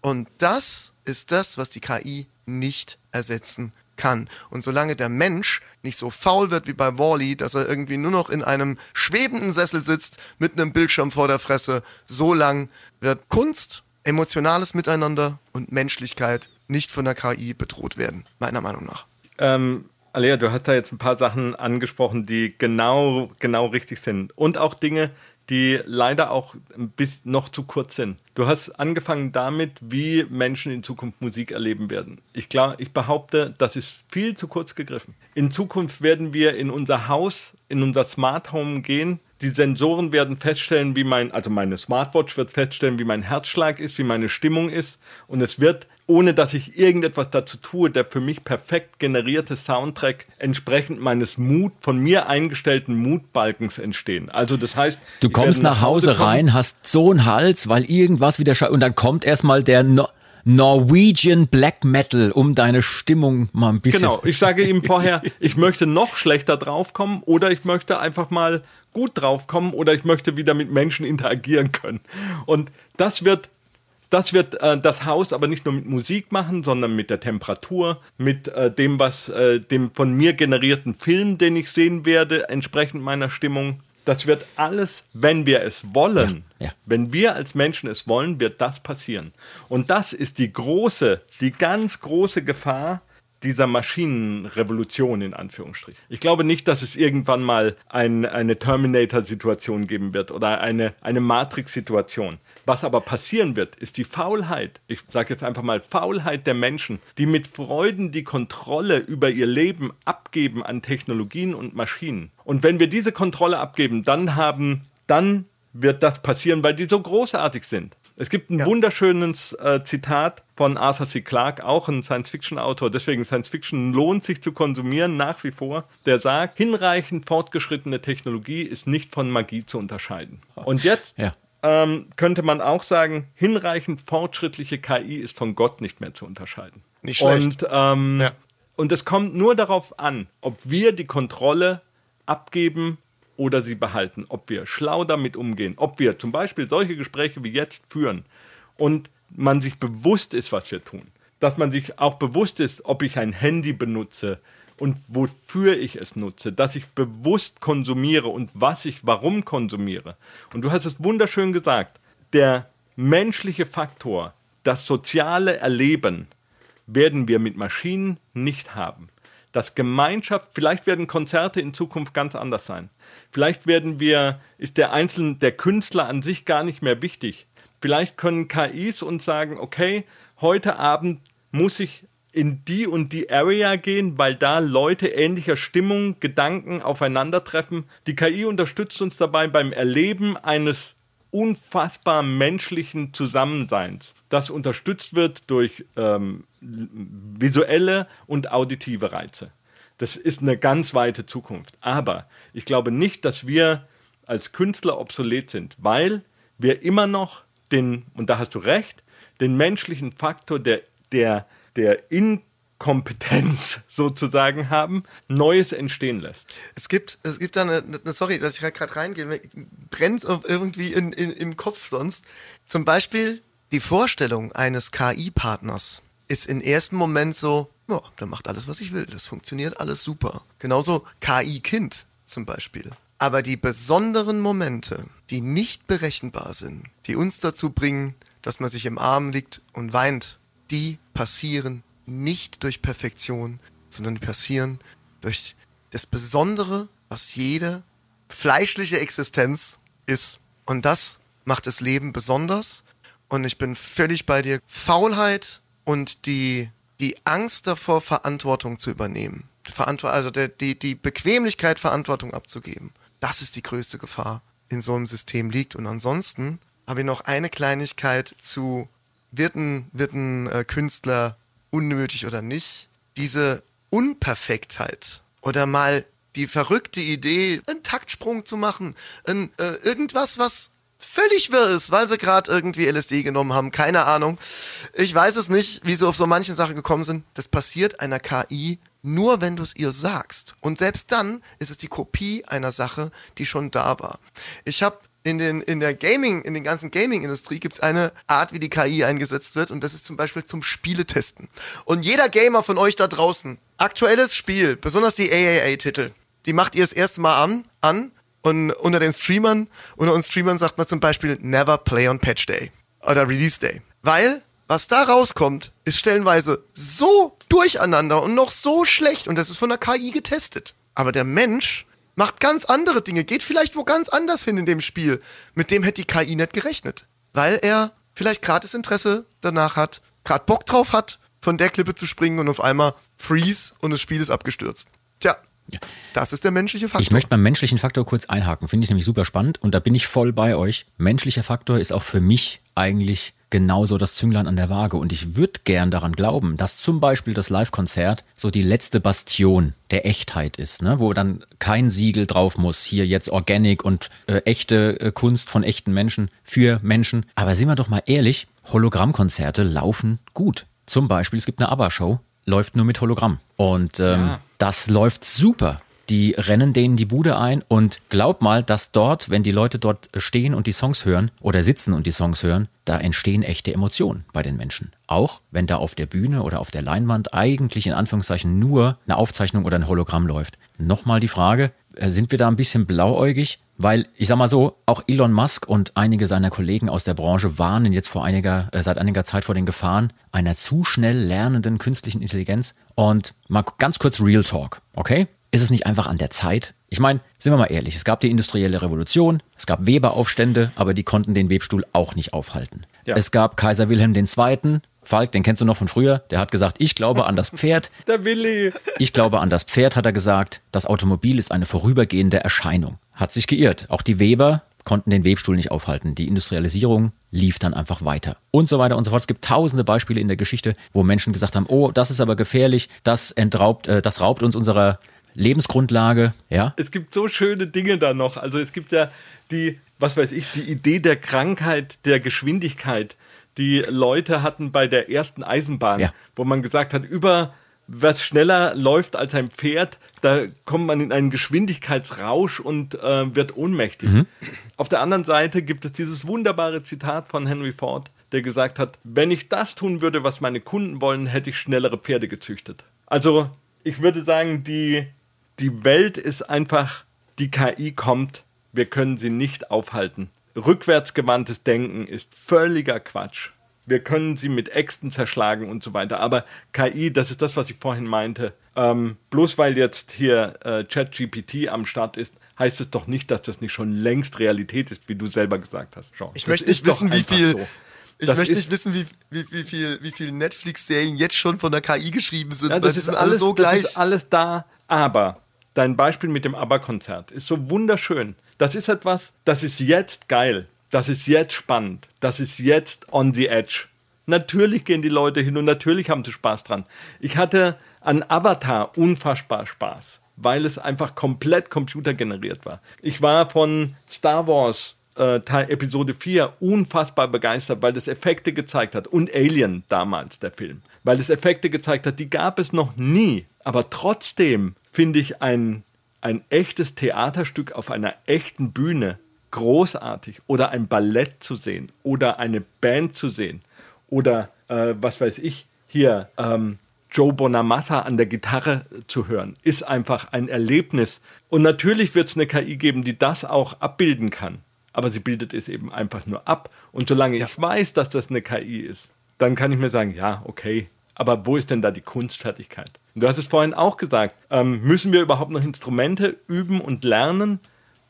Und das ist das, was die KI nicht ersetzen kann. Und solange der Mensch nicht so faul wird wie bei Wally, dass er irgendwie nur noch in einem schwebenden Sessel sitzt mit einem Bildschirm vor der Fresse, so lang wird Kunst, emotionales Miteinander und Menschlichkeit nicht von der KI bedroht werden, meiner Meinung nach. Ähm, Alea, du hast da jetzt ein paar Sachen angesprochen, die genau, genau richtig sind. Und auch Dinge, die leider auch bisschen noch zu kurz sind. Du hast angefangen damit, wie Menschen in Zukunft Musik erleben werden. Ich, glaub, ich behaupte, das ist viel zu kurz gegriffen. In Zukunft werden wir in unser Haus, in unser Smart Home gehen. Die Sensoren werden feststellen, wie mein, also meine Smartwatch wird feststellen, wie mein Herzschlag ist, wie meine Stimmung ist. Und es wird, ohne dass ich irgendetwas dazu tue, der für mich perfekt generierte Soundtrack entsprechend meines Mut, von mir eingestellten Mutbalkens entstehen. Also das heißt, Du kommst nach Hause kommen, rein, hast so einen Hals, weil irgendwas wieder sche und dann kommt erstmal der no Norwegian Black Metal, um deine Stimmung mal ein bisschen. Genau, ich sage ihm vorher, ich möchte noch schlechter draufkommen oder ich möchte einfach mal gut draufkommen oder ich möchte wieder mit Menschen interagieren können. Und das wird, das wird äh, das Haus aber nicht nur mit Musik machen, sondern mit der Temperatur, mit äh, dem, was äh, dem von mir generierten Film, den ich sehen werde, entsprechend meiner Stimmung. Das wird alles, wenn wir es wollen, Ja, ja. wenn wir als Menschen es wollen, wird das passieren. Und das ist die große, die ganz große Gefahr dieser Maschinenrevolution in Anführungsstrichen. Ich glaube nicht, dass es irgendwann mal ein, eine Terminator-Situation geben wird oder eine, eine Matrix-Situation. Was aber passieren wird, ist die Faulheit, ich sage jetzt einfach mal Faulheit der Menschen, die mit Freuden die Kontrolle über ihr Leben abgeben an Technologien und Maschinen. Und wenn wir diese Kontrolle abgeben, dann haben, dann wird das passieren, weil die so großartig sind. Es gibt ein Ja. wunderschönes äh, Zitat von Arthur C. Clarke, auch ein Science-Fiction-Autor. Deswegen Science-Fiction lohnt sich zu konsumieren nach wie vor. Der sagt, hinreichend fortgeschrittene Technologie ist nicht von Magie zu unterscheiden. Und jetzt Ja. ähm, könnte man auch sagen, hinreichend fortschrittliche KI ist von Gott nicht mehr zu unterscheiden. Nicht schlecht. Und, ähm, Ja. und es kommt nur darauf an, ob wir die Kontrolle abgeben oder sie behalten, ob wir schlau damit umgehen, ob wir zum Beispiel solche Gespräche wie jetzt führen und man sich bewusst ist, was wir tun. Dass man sich auch bewusst ist, ob ich ein Handy benutze und wofür ich es nutze, dass ich bewusst konsumiere und was ich warum konsumiere. Und du hast es wunderschön gesagt, der menschliche Faktor, das soziale Erleben werden wir mit Maschinen nicht haben. Das Gemeinschaft, vielleicht werden Konzerte in Zukunft ganz anders sein. Vielleicht werden wir, ist der einzelne, der Künstler an sich gar nicht mehr wichtig. Vielleicht können KIs uns sagen, okay, heute Abend muss ich in die und die Area gehen, weil da Leute ähnlicher Stimmung, Gedanken aufeinandertreffen. Die KI unterstützt uns dabei beim Erleben eines unfassbar menschlichen Zusammenseins, das unterstützt wird durch ähm, visuelle und auditive Reize. Das ist eine ganz weite Zukunft. Aber ich glaube nicht, dass wir als Künstler obsolet sind, weil wir immer noch den, und da hast du recht, den menschlichen Faktor der, der, der Inkompetenz sozusagen haben, Neues entstehen lässt. Es gibt, es gibt da eine, eine sorry, dass ich gerade reingehe, brennt irgendwie in, in, im Kopf sonst. Zum Beispiel die Vorstellung eines KI-Partners ist im ersten Moment so, ja, der macht alles, was ich will. Das funktioniert alles super. Genauso KI-Kind zum Beispiel. Aber die besonderen Momente, die nicht berechenbar sind, die uns dazu bringen, dass man sich im Arm liegt und weint, die passieren nicht durch Perfektion, sondern die passieren durch das Besondere, was jede fleischliche Existenz ist. Und das macht das Leben besonders. Und ich bin völlig bei dir. Faulheit und die, die Angst davor, Verantwortung zu übernehmen. Also der, die, die Bequemlichkeit, Verantwortung abzugeben. Das ist die größte Gefahr in so einem System liegt. Und ansonsten habe ich noch eine Kleinigkeit zu, wird ein, wird ein äh, Künstler unnötig oder nicht? Diese Unperfektheit oder mal die verrückte Idee, einen Taktsprung zu machen, ein, äh, irgendwas, was völlig wirr ist, weil sie gerade irgendwie LSD genommen haben, keine Ahnung. Ich weiß es nicht, wie sie auf so manchen Sachen gekommen sind. Das passiert einer KI nur, wenn du es ihr sagst. Und selbst dann ist es die Kopie einer Sache, die schon da war. Ich habe in, den, in der Gaming, in den ganzen Gaming-Industrie gibt es eine Art, wie die KI eingesetzt wird und das ist zum Beispiel zum Spieletesten. Und jeder Gamer von euch da draußen, aktuelles Spiel, besonders die AAA-Titel, die macht ihr das erste Mal an, an und unter den Streamern, unter uns Streamern sagt man zum Beispiel never play on Patch Day oder Release Day. Weil, was da rauskommt, ist stellenweise so durcheinander und noch so schlecht und das ist von der KI getestet. Aber der Mensch macht ganz andere Dinge, geht vielleicht wo ganz anders hin in dem Spiel. Mit dem hätte die KI nicht gerechnet. Weil er vielleicht gratis Interesse danach hat, gerade Bock drauf hat, von der Klippe zu springen und auf einmal Freeze und das Spiel ist abgestürzt. Tja, das ist der menschliche Faktor. Ich möchte beim menschlichen Faktor kurz einhaken. Finde ich nämlich super spannend und da bin ich voll bei euch. Menschlicher Faktor ist auch für mich eigentlich genauso das Zünglein an der Waage. Und ich würde gern daran glauben, dass zum Beispiel das Live-Konzert so die letzte Bastion der Echtheit ist, ne? wo dann kein Siegel drauf muss, hier jetzt Organic und äh, echte äh, Kunst von echten Menschen für Menschen. Aber sind wir doch mal ehrlich, Hologrammkonzerte laufen gut. Zum Beispiel, es gibt eine ABBA-Show, läuft nur mit Hologramm. Und ähm, ja. das läuft super die rennen denen die Bude ein und glaub mal, dass dort, wenn die Leute dort stehen und die Songs hören oder sitzen und die Songs hören, da entstehen echte Emotionen bei den Menschen. Auch wenn da auf der Bühne oder auf der Leinwand eigentlich in Anführungszeichen nur eine Aufzeichnung oder ein Hologramm läuft. Nochmal die Frage, sind wir da ein bisschen blauäugig? Weil ich sag mal so, auch Elon Musk und einige seiner Kollegen aus der Branche warnen jetzt vor einiger, äh, seit einiger Zeit vor den Gefahren einer zu schnell lernenden künstlichen Intelligenz. Und mal ganz kurz Real Talk, okay? Ist es nicht einfach an der Zeit? Ich meine, sind wir mal ehrlich, es gab die industrielle Revolution, es gab Weberaufstände, aber die konnten den Webstuhl auch nicht aufhalten. Ja. Es gab Kaiser Wilhelm II., Falk, den kennst du noch von früher, der hat gesagt, ich glaube an das Pferd. Der Willi. Ich glaube an das Pferd, hat er gesagt. Das Automobil ist eine vorübergehende Erscheinung. Hat sich geirrt. Auch die Weber konnten den Webstuhl nicht aufhalten. Die Industrialisierung lief dann einfach weiter. Und so weiter und so fort. Es gibt tausende Beispiele in der Geschichte, wo Menschen gesagt haben, oh, das ist aber gefährlich, das entraubt, äh, das raubt uns unserer Lebensgrundlage, ja. Es gibt so schöne Dinge da noch. Also es gibt ja die, was weiß ich, die Idee der Krankheit, der Geschwindigkeit, die Leute hatten bei der ersten Eisenbahn, ja. wo man gesagt hat, über was schneller läuft als ein Pferd, da kommt man in einen Geschwindigkeitsrausch und äh, wird ohnmächtig. Mhm. Auf der anderen Seite gibt es dieses wunderbare Zitat von Henry Ford, der gesagt hat, wenn ich das tun würde, was meine Kunden wollen, hätte ich schnellere Pferde gezüchtet. Also ich würde sagen, die die Welt ist einfach, die KI kommt, wir können sie nicht aufhalten. Rückwärtsgewandtes Denken ist völliger Quatsch. Wir können sie mit Äxten zerschlagen und so weiter. Aber KI, das ist das, was ich vorhin meinte. Ähm, bloß weil jetzt hier äh, ChatGPT am Start ist, heißt es doch nicht, dass das nicht schon längst Realität ist, wie du selber gesagt hast. Jean. Ich das möchte nicht wissen, wie viel. So. Ich das möchte nicht wissen, wie, wie, wie viel, wie viel Netflix-Serien jetzt schon von der KI geschrieben sind. Ja, das, ist alles, so gleich. Das ist alles da. Aber dein Beispiel mit dem ABBA-Konzert ist so wunderschön. Das ist etwas, das ist jetzt geil. Das ist jetzt spannend. Das ist jetzt on the edge. Natürlich gehen die Leute hin und natürlich haben sie Spaß dran. Ich hatte an Avatar unfassbar Spaß, weil es einfach komplett computergeneriert war. Ich war von Star Wars äh, Teil Episode 4 unfassbar begeistert, weil das Effekte gezeigt hat. Und Alien damals, der Film. Weil es Effekte gezeigt hat, die gab es noch nie. Aber trotzdem finde ich ein, ein echtes Theaterstück auf einer echten Bühne großartig. Oder ein Ballett zu sehen. Oder eine Band zu sehen. Oder, äh, was weiß ich, hier, ähm, Joe Bonamassa an der Gitarre zu hören, ist einfach ein Erlebnis. Und natürlich wird es eine KI geben, die das auch abbilden kann. Aber sie bildet es eben einfach nur ab. Und solange ja. ich weiß, dass das eine KI ist, dann kann ich mir sagen, ja, okay. Aber wo ist denn da die Kunstfertigkeit? Du hast es vorhin auch gesagt. Ähm, müssen wir überhaupt noch Instrumente üben und lernen?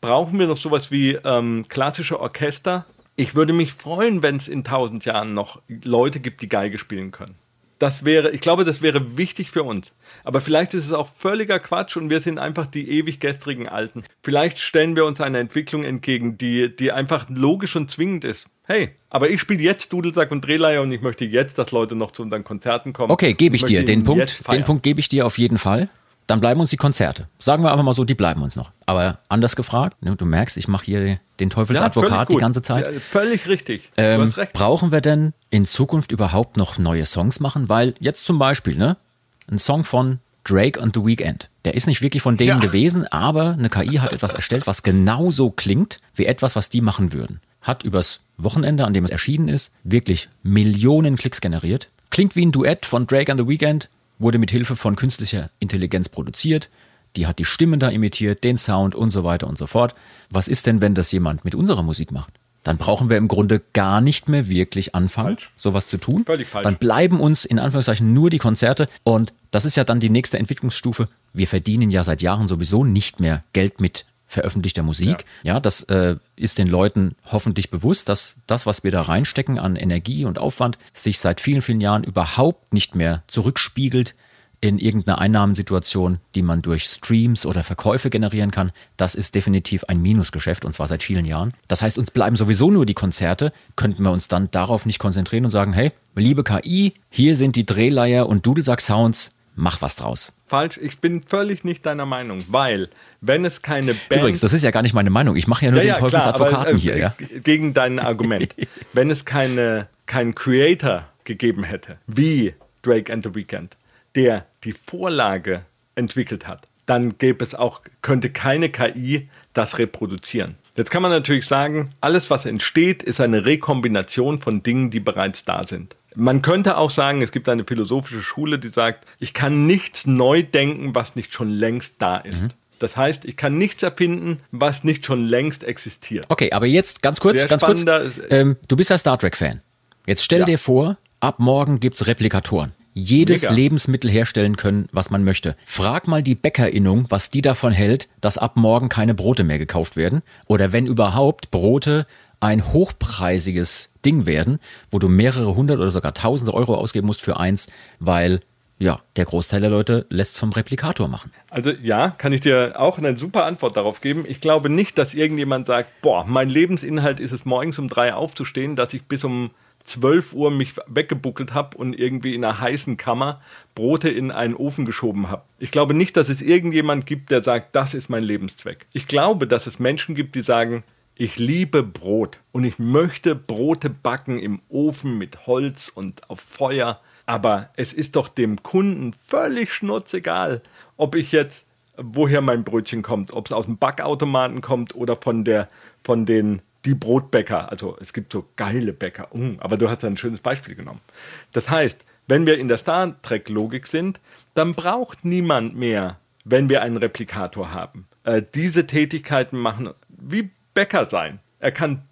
Brauchen wir noch sowas wie ähm, klassische Orchester? Ich würde mich freuen, wenn es in tausend Jahren noch Leute gibt, die Geige spielen können. Das wäre, ich glaube, das wäre wichtig für uns. Aber vielleicht ist es auch völliger Quatsch und wir sind einfach die ewig gestrigen Alten. Vielleicht stellen wir uns eine Entwicklung entgegen, die, die einfach logisch und zwingend ist. Hey, aber ich spiele jetzt Dudelsack und Drehleier und ich möchte jetzt, dass Leute noch zu unseren Konzerten kommen. Okay, gebe ich, ich dir. Den Punkt, den Punkt gebe ich dir auf jeden Fall dann bleiben uns die Konzerte. Sagen wir einfach mal so, die bleiben uns noch. Aber anders gefragt, ne, du merkst, ich mache hier den Teufelsadvokat ja, die ganze Zeit. Ja, völlig richtig. Ähm, brauchen wir denn in Zukunft überhaupt noch neue Songs machen? Weil jetzt zum Beispiel, ne, ein Song von Drake und The Weeknd. Der ist nicht wirklich von denen ja. gewesen, aber eine KI hat etwas erstellt, was genauso klingt wie etwas, was die machen würden. Hat übers Wochenende, an dem es erschienen ist, wirklich Millionen Klicks generiert. Klingt wie ein Duett von Drake and The Weeknd, wurde mit Hilfe von künstlicher Intelligenz produziert. Die hat die Stimmen da imitiert, den Sound und so weiter und so fort. Was ist denn, wenn das jemand mit unserer Musik macht? Dann brauchen wir im Grunde gar nicht mehr wirklich anfangen, falsch. sowas zu tun. Völlig falsch. Dann bleiben uns in Anführungszeichen nur die Konzerte und das ist ja dann die nächste Entwicklungsstufe. Wir verdienen ja seit Jahren sowieso nicht mehr Geld mit veröffentlichter Musik. Ja, ja das äh, ist den Leuten hoffentlich bewusst, dass das, was wir da reinstecken an Energie und Aufwand, sich seit vielen, vielen Jahren überhaupt nicht mehr zurückspiegelt in irgendeiner Einnahmensituation, die man durch Streams oder Verkäufe generieren kann. Das ist definitiv ein Minusgeschäft und zwar seit vielen Jahren. Das heißt, uns bleiben sowieso nur die Konzerte. Könnten wir uns dann darauf nicht konzentrieren und sagen, hey, liebe KI, hier sind die Drehleier und Dudelsack-Sounds, mach was draus. Falsch, ich bin völlig nicht deiner Meinung, weil wenn es keine Band... Übrigens, das ist ja gar nicht meine Meinung, ich mache ja nur ja, den ja, Teufelsadvokaten äh, hier. Ja? Gegen dein Argument. wenn es keine, keinen Creator gegeben hätte, wie Drake and the Weeknd, der die Vorlage entwickelt hat, dann gäbe es auch, könnte keine KI das reproduzieren. Jetzt kann man natürlich sagen, alles, was entsteht, ist eine Rekombination von Dingen, die bereits da sind. Man könnte auch sagen, es gibt eine philosophische Schule, die sagt, ich kann nichts neu denken, was nicht schon längst da ist. Mhm. Das heißt, ich kann nichts erfinden, was nicht schon längst existiert. Okay, aber jetzt ganz kurz, Sehr ganz kurz. Ähm, du bist ja Star Trek-Fan. Jetzt stell ja. dir vor, ab morgen gibt es Replikatoren. Jedes Mega. Lebensmittel herstellen können, was man möchte. Frag mal die Bäckerinnung, was die davon hält, dass ab morgen keine Brote mehr gekauft werden. Oder wenn überhaupt Brote ein hochpreisiges Ding werden, wo du mehrere hundert oder sogar tausende Euro ausgeben musst für eins, weil ja, der Großteil der Leute lässt vom Replikator machen. Also ja, kann ich dir auch eine super Antwort darauf geben. Ich glaube nicht, dass irgendjemand sagt, boah, mein Lebensinhalt ist es morgens um drei aufzustehen, dass ich bis um 12 Uhr mich weggebuckelt habe und irgendwie in einer heißen Kammer Brote in einen Ofen geschoben habe. Ich glaube nicht, dass es irgendjemand gibt, der sagt, das ist mein Lebenszweck. Ich glaube, dass es Menschen gibt, die sagen, ich liebe Brot und ich möchte Brote backen im Ofen mit Holz und auf Feuer. Aber es ist doch dem Kunden völlig schnurzegal, ob ich jetzt, woher mein Brötchen kommt, ob es aus dem Backautomaten kommt oder von der, von den die Brotbäcker. Also es gibt so geile Bäcker. Mm, aber du hast ein schönes Beispiel genommen. Das heißt, wenn wir in der Star Trek-Logik sind, dann braucht niemand mehr, wenn wir einen Replikator haben. Äh, diese Tätigkeiten machen, wie Bäcker sein. Er kann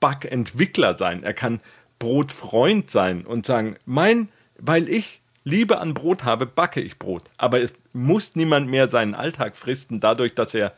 Backentwickler sein. Er kann Brotfreund sein und sagen, mein, weil ich Liebe an Brot habe, backe ich Brot. Aber es muss niemand mehr seinen Alltag fristen, dadurch, dass er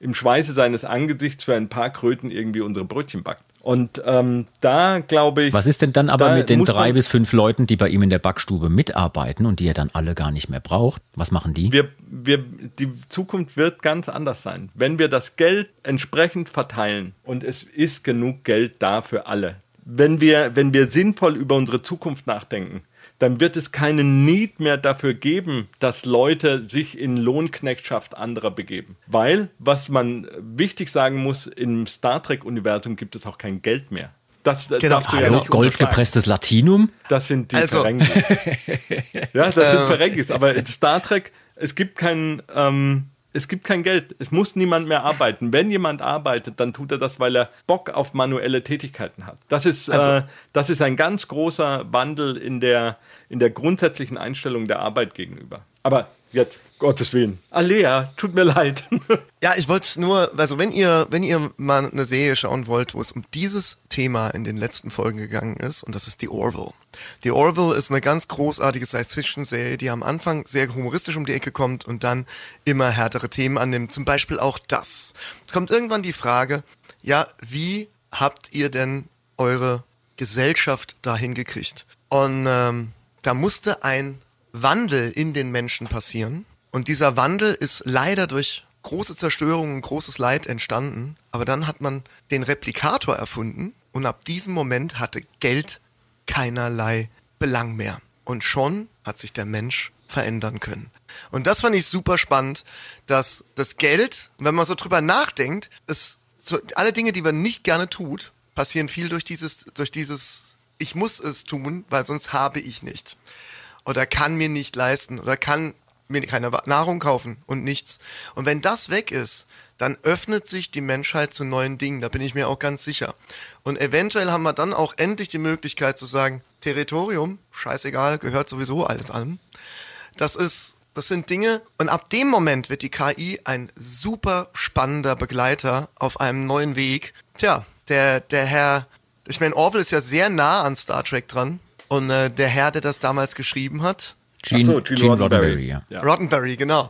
im Schweiße seines Angesichts für ein paar Kröten irgendwie unsere Brötchen backt. Und ähm, da glaube ich. Was ist denn dann aber mit den drei bis fünf Leuten, die bei ihm in der Backstube mitarbeiten und die er dann alle gar nicht mehr braucht? Was machen die? Wir, wir, die Zukunft wird ganz anders sein. Wenn wir das Geld entsprechend verteilen und es ist genug Geld da für alle. Wenn wir, wenn wir sinnvoll über unsere Zukunft nachdenken, dann wird es keinen Need mehr dafür geben, dass Leute sich in Lohnknechtschaft anderer begeben. Weil, was man wichtig sagen muss, im Star Trek-Universum gibt es auch kein Geld mehr. Das äh, Genau. darfst du ja Hallo, nicht goldgepresstes Latinum? das sind die Also- Ferengis. ja, das sind Ferengis. Aber in Star Trek, es gibt kein, ähm, es gibt kein Geld. Es muss niemand mehr arbeiten. Wenn jemand arbeitet, dann tut er das, weil er Bock auf manuelle Tätigkeiten hat. Das ist, äh, Also- das ist ein ganz großer Wandel in der, in der grundsätzlichen Einstellung der Arbeit gegenüber. Aber jetzt, Gottes Willen. Alea, tut mir leid. Ja, ich wollte nur, also wenn ihr, wenn ihr mal eine Serie schauen wollt, wo es um dieses Thema in den letzten Folgen gegangen ist, und das ist die Orville. Die Orville ist eine ganz großartige Science-Fiction-Serie, die am Anfang sehr humoristisch um die Ecke kommt und dann immer härtere Themen annimmt. Zum Beispiel auch das. Es kommt irgendwann die Frage, ja, wie habt ihr denn eure Gesellschaft dahin gekriegt? Und ähm, da musste ein Wandel in den Menschen passieren. Und dieser Wandel ist leider durch große Zerstörung und großes Leid entstanden. Aber dann hat man den Replikator erfunden und ab diesem Moment hatte Geld keinerlei Belang mehr. Und schon hat sich der Mensch verändern können. Und das fand ich super spannend, dass das Geld, wenn man so drüber nachdenkt, so, alle Dinge, die man nicht gerne tut, passieren viel durch dieses, durch dieses, ich muss es tun, weil sonst habe ich nicht. Oder kann mir nicht leisten oder kann mir keine Nahrung kaufen und nichts. Und wenn das weg ist, dann öffnet sich die Menschheit zu neuen Dingen. Da bin ich mir auch ganz sicher. Und eventuell haben wir dann auch endlich die Möglichkeit zu sagen, Territorium, scheißegal, gehört sowieso alles allem. Das ist, das sind Dinge, und ab dem Moment wird die KI ein super spannender Begleiter auf einem neuen Weg. Tja, der, der Herr, ich meine, Orwell ist ja sehr nah an Star Trek dran. Und äh, der Herr, der das damals geschrieben hat, Gene, so, Gene, Roddenberry, ja. Ja. Roddenberry, genau.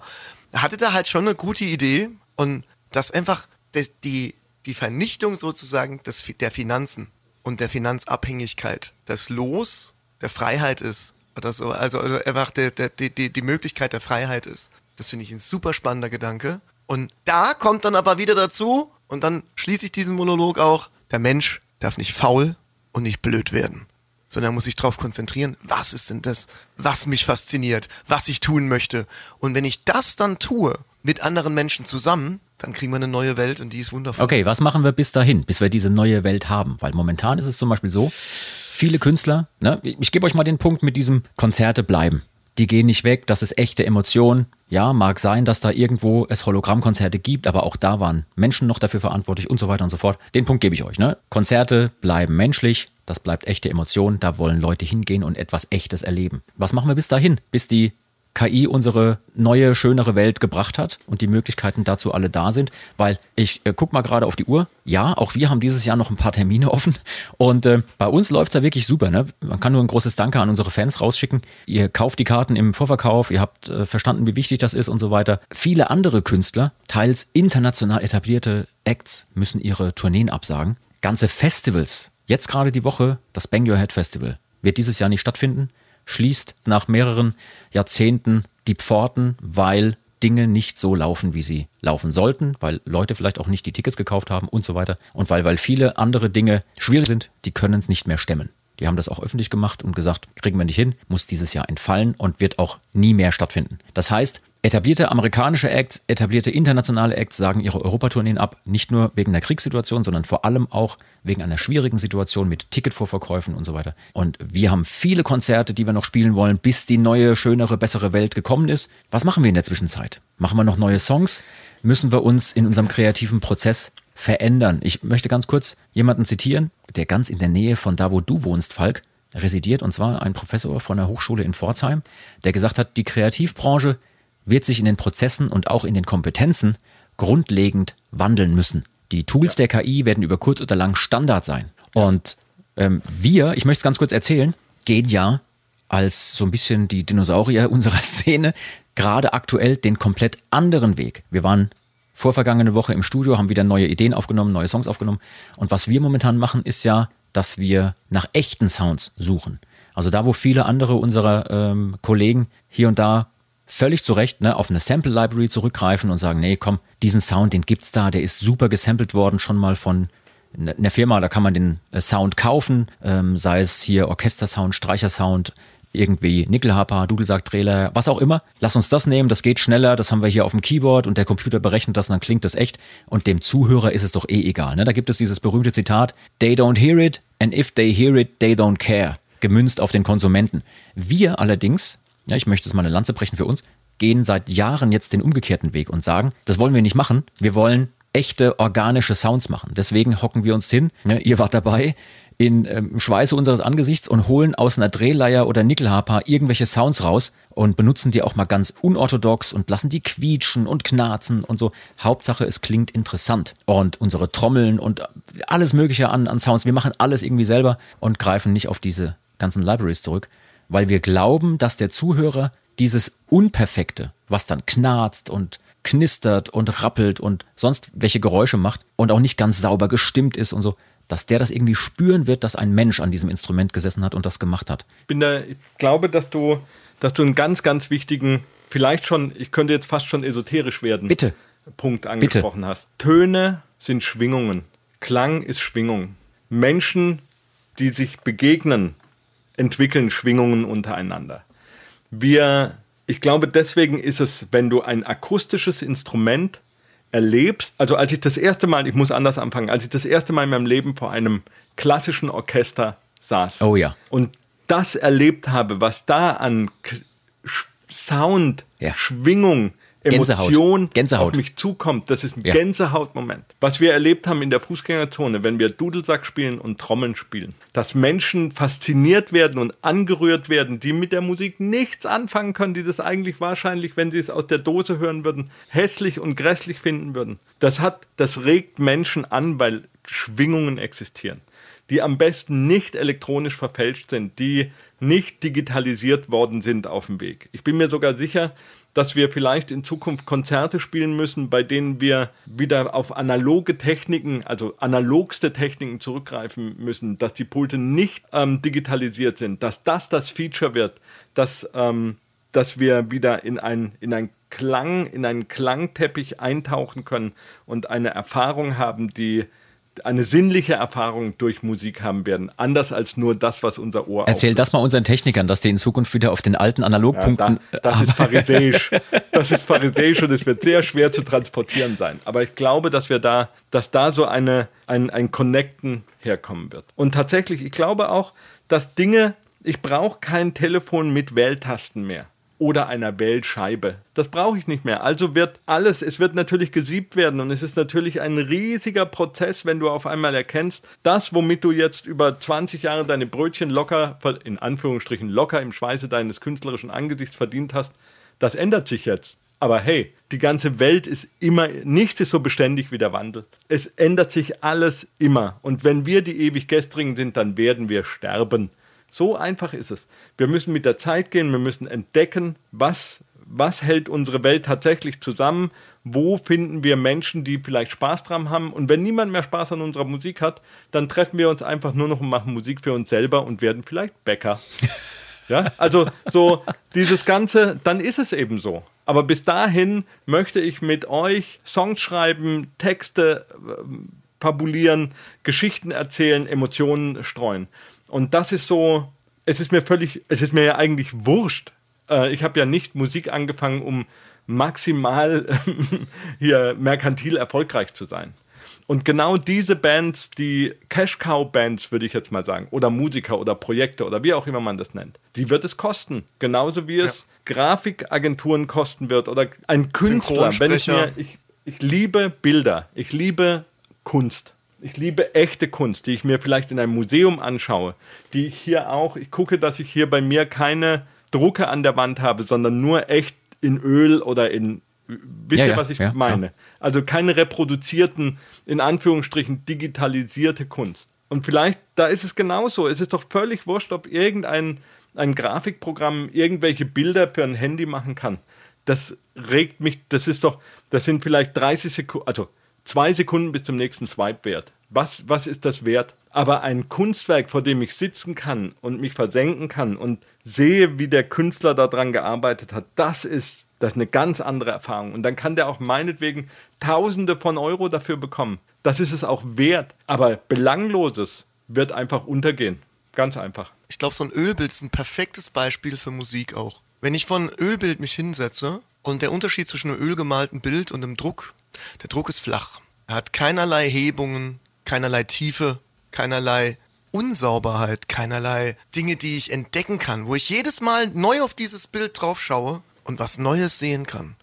Er hatte da halt schon eine gute Idee und das einfach das, die, die Vernichtung sozusagen des, der Finanzen und der Finanzabhängigkeit, das Los der Freiheit ist oder so, also, also einfach der, der, die, die, die Möglichkeit der Freiheit ist. Das finde ich ein super spannender Gedanke. Und da kommt dann aber wieder dazu, und dann schließe ich diesen Monolog auch, der Mensch darf nicht faul und nicht blöd werden sondern muss sich darauf konzentrieren, was ist denn das, was mich fasziniert, was ich tun möchte. Und wenn ich das dann tue, mit anderen Menschen zusammen, dann kriegen wir eine neue Welt und die ist wundervoll. Okay, was machen wir bis dahin, bis wir diese neue Welt haben? Weil momentan ist es zum Beispiel so, viele Künstler, ne, ich gebe euch mal den Punkt mit diesem Konzerte bleiben. Die gehen nicht weg, das ist echte Emotion. Ja, mag sein, dass da irgendwo es Hologrammkonzerte gibt, aber auch da waren Menschen noch dafür verantwortlich und so weiter und so fort. Den Punkt gebe ich euch. Ne? Konzerte bleiben menschlich, das bleibt echte Emotion, da wollen Leute hingehen und etwas Echtes erleben. Was machen wir bis dahin, bis die KI unsere neue, schönere Welt gebracht hat und die Möglichkeiten dazu alle da sind. Weil ich äh, guck mal gerade auf die Uhr. Ja, auch wir haben dieses Jahr noch ein paar Termine offen. Und äh, bei uns läuft's ja wirklich super. Ne? Man kann nur ein großes Danke an unsere Fans rausschicken. Ihr kauft die Karten im Vorverkauf, ihr habt äh, verstanden, wie wichtig das ist und so weiter. Viele andere Künstler, teils international etablierte Acts, müssen ihre Tourneen absagen. Ganze Festivals. Jetzt gerade die Woche, das Bang Your Head Festival, wird dieses Jahr nicht stattfinden schließt nach mehreren Jahrzehnten die Pforten, weil Dinge nicht so laufen, wie sie laufen sollten, weil Leute vielleicht auch nicht die Tickets gekauft haben und so weiter. Und weil, weil viele andere Dinge schwierig sind, die können es nicht mehr stemmen. Die haben das auch öffentlich gemacht und gesagt, kriegen wir nicht hin, muss dieses Jahr entfallen und wird auch nie mehr stattfinden. Das heißt, etablierte amerikanische Acts, etablierte internationale Acts sagen ihre Europatourneen ab, nicht nur wegen der Kriegssituation, sondern vor allem auch wegen einer schwierigen Situation mit Ticketvorverkäufen und so weiter. Und wir haben viele Konzerte, die wir noch spielen wollen, bis die neue, schönere, bessere Welt gekommen ist. Was machen wir in der Zwischenzeit? Machen wir noch neue Songs? Müssen wir uns in unserem kreativen Prozess verändern? Ich möchte ganz kurz jemanden zitieren, der ganz in der Nähe von da, wo du wohnst, Falk, residiert, und zwar ein Professor von der Hochschule in Pforzheim, der gesagt hat, die Kreativbranche wird sich in den Prozessen und auch in den Kompetenzen grundlegend wandeln müssen. Die Tools der KI werden über kurz oder lang Standard sein. Und ähm, wir, ich möchte es ganz kurz erzählen, gehen ja als so ein bisschen die Dinosaurier unserer Szene gerade aktuell den komplett anderen Weg. Wir waren vorvergangene Woche im Studio, haben wieder neue Ideen aufgenommen, neue Songs aufgenommen. Und was wir momentan machen, ist ja, dass wir nach echten Sounds suchen. Also da, wo viele andere unserer ähm, Kollegen hier und da völlig zu Recht ne, auf eine Sample Library zurückgreifen und sagen, nee, komm, diesen Sound, den gibt's da, der ist super gesampelt worden, schon mal von einer Firma, da kann man den äh, Sound kaufen, ähm, sei es hier Orchestersound, Streichersound, irgendwie Nickelharper, Dudelsack-Trailer, was auch immer. Lass uns das nehmen, das geht schneller, das haben wir hier auf dem Keyboard und der Computer berechnet das und dann klingt das echt. Und dem Zuhörer ist es doch eh egal. Ne? Da gibt es dieses berühmte Zitat, they don't hear it and if they hear it, they don't care. Gemünzt auf den Konsumenten. Wir allerdings, ja, ich möchte es mal eine Lanze brechen für uns, gehen seit Jahren jetzt den umgekehrten Weg und sagen, das wollen wir nicht machen. Wir wollen echte organische Sounds machen. Deswegen hocken wir uns hin. Ja, ihr wart dabei in ähm, Schweiße unseres Angesichts und holen aus einer Drehleier oder Nickelharper irgendwelche Sounds raus und benutzen die auch mal ganz unorthodox und lassen die quietschen und knarzen und so. Hauptsache, es klingt interessant. Und unsere Trommeln und alles Mögliche an, an Sounds, wir machen alles irgendwie selber und greifen nicht auf diese ganzen Libraries zurück, weil wir glauben, dass der Zuhörer dieses Unperfekte, was dann knarzt und knistert und rappelt und sonst welche Geräusche macht und auch nicht ganz sauber gestimmt ist und so, dass der das irgendwie spüren wird, dass ein Mensch an diesem Instrument gesessen hat und das gemacht hat. Ich, bin da, ich glaube, dass du, dass du einen ganz, ganz wichtigen, vielleicht schon, ich könnte jetzt fast schon esoterisch werden, Bitte. Punkt angesprochen Bitte. hast. Töne sind Schwingungen. Klang ist Schwingung. Menschen, die sich begegnen, entwickeln Schwingungen untereinander. Wir, ich glaube, deswegen ist es, wenn du ein akustisches Instrument erlebst, also als ich das erste Mal, ich muss anders anfangen, als ich das erste Mal in meinem Leben vor einem klassischen Orchester saß Oh ja. und das erlebt habe, was da an Sound, Ja. Schwingung. Emotion Gänsehaut. auf mich zukommt, das ist ein Ja. Gänsehautmoment. Was wir erlebt haben in der Fußgängerzone, wenn wir Dudelsack spielen und Trommeln spielen, dass Menschen fasziniert werden und angerührt werden, die mit der Musik nichts anfangen können, die das eigentlich wahrscheinlich, wenn sie es aus der Dose hören würden, hässlich und grässlich finden würden. Das hat, das regt Menschen an, weil Schwingungen existieren die am besten nicht elektronisch verfälscht sind, die nicht digitalisiert worden sind auf dem Weg. Ich bin mir sogar sicher, dass wir vielleicht in Zukunft Konzerte spielen müssen, bei denen wir wieder auf analoge Techniken, also analogste Techniken zurückgreifen müssen, dass die Pulte nicht ähm, digitalisiert sind, dass das das Feature wird, dass, ähm, dass wir wieder in ein, in ein Klang, in einen Klangteppich eintauchen können und eine Erfahrung haben, die eine sinnliche Erfahrung durch Musik haben werden, anders als nur das, was unser Ohr Erzähl das mal unseren Technikern, dass die in Zukunft wieder auf den alten ja, Analogpunkten. da, das ist pharisäisch. Das ist pharisäisch und es wird sehr schwer zu transportieren sein. Aber ich glaube, dass wir da, dass da so eine, ein, ein Connecten herkommen wird. Und tatsächlich, ich glaube auch, dass Dinge, ich brauche kein Telefon mit Wähltasten mehr oder einer Wählscheibe. Das brauche ich nicht mehr. Also wird alles, es wird natürlich gesiebt werden und es ist natürlich ein riesiger Prozess, wenn du auf einmal erkennst, das, womit du jetzt über 20 Jahre deine Brötchen locker, in Anführungsstrichen locker im Schweiße deines künstlerischen Angesichts verdient hast, das ändert sich jetzt. Aber hey, die ganze Welt ist immer, nichts ist so beständig wie der Wandel. Es ändert sich alles immer. Und wenn wir die ewig Gestrigen sind, dann werden wir sterben. So einfach ist es. Wir müssen mit der Zeit gehen, wir müssen entdecken, was, was hält unsere Welt tatsächlich zusammen, wo finden wir Menschen, die vielleicht Spaß dran haben. Und wenn niemand mehr Spaß an unserer Musik hat, dann treffen wir uns einfach nur noch und machen Musik für uns selber und werden vielleicht Bäcker. Ja, also so dieses Ganze, dann ist es eben so. Aber bis dahin möchte ich mit euch Songs schreiben, Texte ähm, fabulieren, Geschichten erzählen, Emotionen streuen. Und das ist so, es ist mir völlig, es ist mir ja eigentlich wurscht. Äh, ich habe ja nicht Musik angefangen, um maximal hier merkantil erfolgreich zu sein. Und genau diese Bands, die Cash-Cow-Bands, würde ich jetzt mal sagen, oder Musiker oder Projekte oder wie auch immer man das nennt, die wird es kosten. Genauso wie es Grafikagenturen kosten wird oder ein Künstler. Wenn ich, mir, ich, ich liebe Bilder, ich liebe Kunst. Ich liebe echte Kunst, die ich mir vielleicht in einem Museum anschaue, die ich hier auch, ich gucke, dass ich hier bei mir keine Drucke an der Wand habe, sondern nur echt in Öl oder in, wisst Ja, ihr, ja, was ich ja, meine? klar. Also keine reproduzierten, in Anführungsstrichen digitalisierte Kunst. Und vielleicht, da ist es genauso. Es ist doch völlig wurscht, ob irgendein ein Grafikprogramm irgendwelche Bilder für ein Handy machen kann. Das regt mich, das ist doch, das sind vielleicht 30 Sekunden, also zwei Sekunden bis zum nächsten Swipe wert. Was, was ist das wert? Aber ein Kunstwerk, vor dem ich sitzen kann und mich versenken kann und sehe, wie der Künstler daran gearbeitet hat, das ist, das ist eine ganz andere Erfahrung. Und dann kann der auch meinetwegen Tausende von Euro dafür bekommen. Das ist es auch wert. Aber Belangloses wird einfach untergehen. Ganz einfach. Ich glaube, so ein Ölbild ist ein perfektes Beispiel für Musik auch. Wenn ich von Ölbild mich hinsetze und der Unterschied zwischen einem ölgemalten Bild und einem Druck, der Druck ist flach. Er hat keinerlei Hebungen, keinerlei Tiefe, keinerlei Unsauberheit, keinerlei Dinge, die ich entdecken kann, wo ich jedes Mal neu auf dieses Bild drauf schaue und was Neues sehen kann.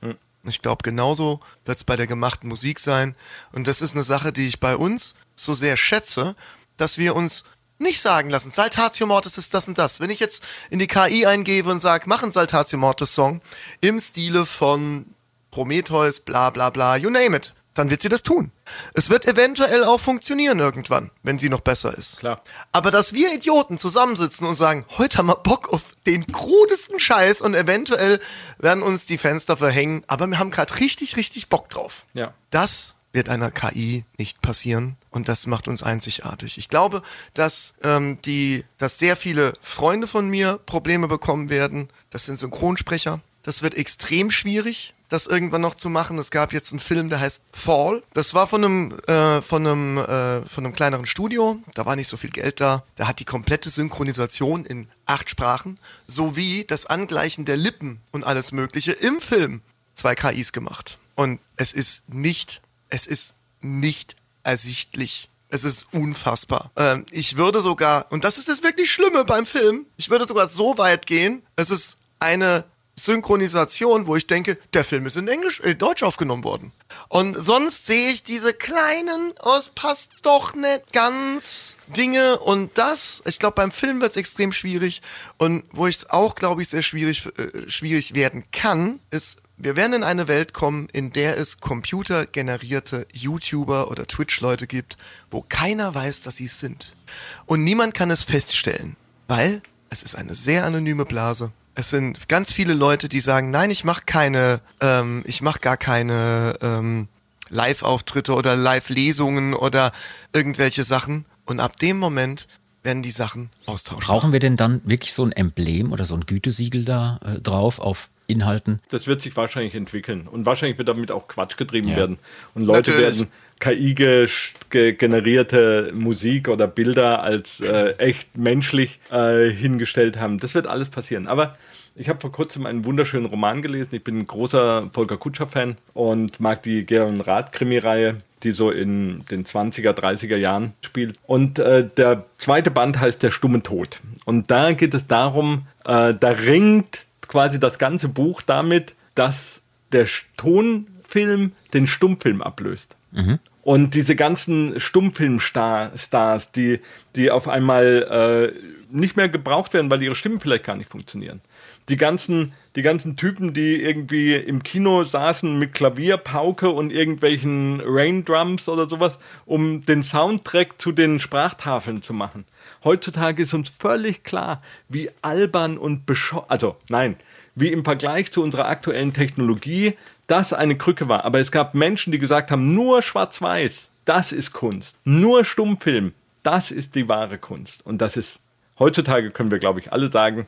Ich glaube, genauso wird es bei der gemachten Musik sein. Und das ist eine Sache, die ich bei uns so sehr schätze, dass wir uns nicht sagen lassen, Saltatio Mortis ist das und das. Wenn ich jetzt in die KI eingebe und sage, mach einen Saltatio Mortis Song im Stile von Prometheus, bla bla bla, you name it, dann wird sie das tun. Es wird eventuell auch funktionieren irgendwann, wenn sie noch besser ist. Klar. Aber dass wir Idioten zusammensitzen und sagen, heute haben wir Bock auf den krudesten Scheiß und eventuell werden uns die Fenster verhängen, aber wir haben gerade richtig, richtig Bock drauf. Ja. Das wird einer KI nicht passieren und das macht uns einzigartig. Ich glaube, dass ähm, die, dass sehr viele Freunde von mir Probleme bekommen werden. Das sind Synchronsprecher. Das wird extrem schwierig, das irgendwann noch zu machen. Es gab jetzt einen Film, der heißt Fall. Das war von einem, äh, von einem, äh, von einem kleineren Studio. Da war nicht so viel Geld da. Da hat die komplette Synchronisation in acht Sprachen sowie das Angleichen der Lippen und alles Mögliche im Film zwei KIs gemacht. Und es ist nicht, es ist nicht ersichtlich. Es ist unfassbar. Ähm, ich würde sogar, und das ist das wirklich Schlimme beim Film, ich würde sogar so weit gehen, es ist eine Synchronisation, wo ich denke, der Film ist in Englisch, äh, Deutsch aufgenommen worden. Und sonst sehe ich diese kleinen, oh, es passt doch nicht ganz Dinge und das, ich glaube, beim Film wird es extrem schwierig und wo ich es auch, glaube ich, sehr schwierig, äh, schwierig werden kann, ist, wir werden in eine Welt kommen, in der es computergenerierte YouTuber oder Twitch-Leute gibt, wo keiner weiß, dass sie es sind. Und niemand kann es feststellen, weil es ist eine sehr anonyme Blase. Es sind ganz viele Leute, die sagen, nein, ich mache keine, ähm, ich mache gar keine ähm, Live-Auftritte oder Live-Lesungen oder irgendwelche Sachen. Und ab dem Moment werden die Sachen austauschbar. Brauchen wir denn dann wirklich so ein Emblem oder so ein Gütesiegel da äh, drauf auf Inhalten? Das wird sich wahrscheinlich entwickeln. Und wahrscheinlich wird damit auch Quatsch getrieben werden. Und Leute Natürlich. werden KI-generierte Musik oder Bilder als äh, echt menschlich äh, hingestellt haben. Das wird alles passieren. Aber ich habe vor kurzem einen wunderschönen Roman gelesen. Ich bin ein großer Volker Kutscher-Fan und mag die Gern Rath-Krimi-Reihe, die so in den 20er, 30er Jahren spielt. Und äh, der zweite Band heißt Der stumme Tod. Und da geht es darum, äh, da ringt quasi das ganze Buch damit, dass der Tonfilm den Stummfilm ablöst. Und diese ganzen Stummfilmstars, die, die auf einmal äh, nicht mehr gebraucht werden, weil ihre Stimmen vielleicht gar nicht funktionieren. Die ganzen, die ganzen Typen, die irgendwie im Kino saßen mit Klavierpauke und irgendwelchen Raindrums oder sowas, um den Soundtrack zu den Sprachtafeln zu machen. Heutzutage ist uns völlig klar, wie albern und bescheuert, also nein, wie im Vergleich zu unserer aktuellen Technologie das eine Krücke war. Aber es gab Menschen, die gesagt haben, nur Schwarz-Weiß, das ist Kunst. Nur Stummfilm, das ist die wahre Kunst. Und das ist, heutzutage können wir, glaube ich, alle sagen,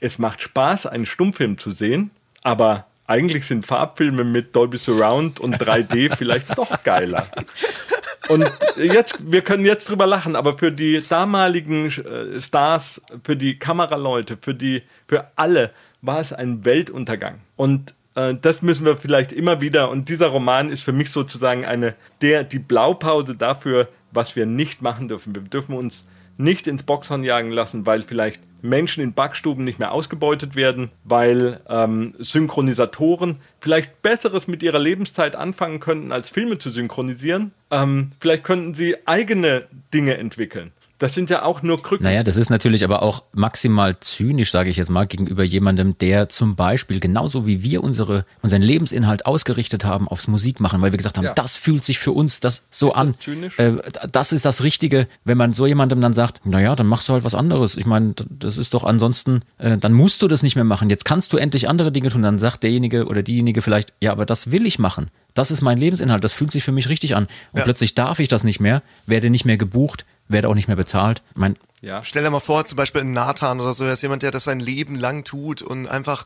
es macht Spaß, einen Stummfilm zu sehen, aber eigentlich sind Farbfilme mit Dolby Surround und 3D vielleicht doch geiler. Und jetzt, wir können jetzt drüber lachen, aber für die damaligen äh, Stars, für die Kameraleute, für die, für alle war es ein Weltuntergang. Und das müssen wir vielleicht immer wieder, und dieser Roman ist für mich sozusagen eine, der, die Blaupause dafür, was wir nicht machen dürfen. Wir dürfen uns nicht ins Boxhorn jagen lassen, weil vielleicht Menschen in Backstuben nicht mehr ausgebeutet werden, weil ähm, Synchronisatoren vielleicht Besseres mit ihrer Lebenszeit anfangen könnten, als Filme zu synchronisieren. Ähm, vielleicht könnten sie eigene Dinge entwickeln. Das sind ja auch nur Krücken. Naja, das ist natürlich aber auch maximal zynisch, sage ich jetzt mal, gegenüber jemandem, der zum Beispiel genauso wie wir unsere, unseren Lebensinhalt ausgerichtet haben aufs Musikmachen, weil wir gesagt haben, Ja. das fühlt sich für uns das so das an. zynisch? Äh, das ist das Richtige, wenn man so jemandem dann sagt, naja, dann machst du halt was anderes. Ich meine, das ist doch ansonsten, äh, dann musst du das nicht mehr machen. Jetzt kannst du endlich andere Dinge tun. Dann sagt derjenige oder diejenige vielleicht, ja, aber das will ich machen. Das ist mein Lebensinhalt. Das fühlt sich für mich richtig an. Und Ja. plötzlich darf ich das nicht mehr, werde nicht mehr gebucht, werde auch nicht mehr bezahlt. Ich meine, ja. Stell dir mal vor, zum Beispiel ein Nathan oder so, er ist jemand, der das sein Leben lang tut und einfach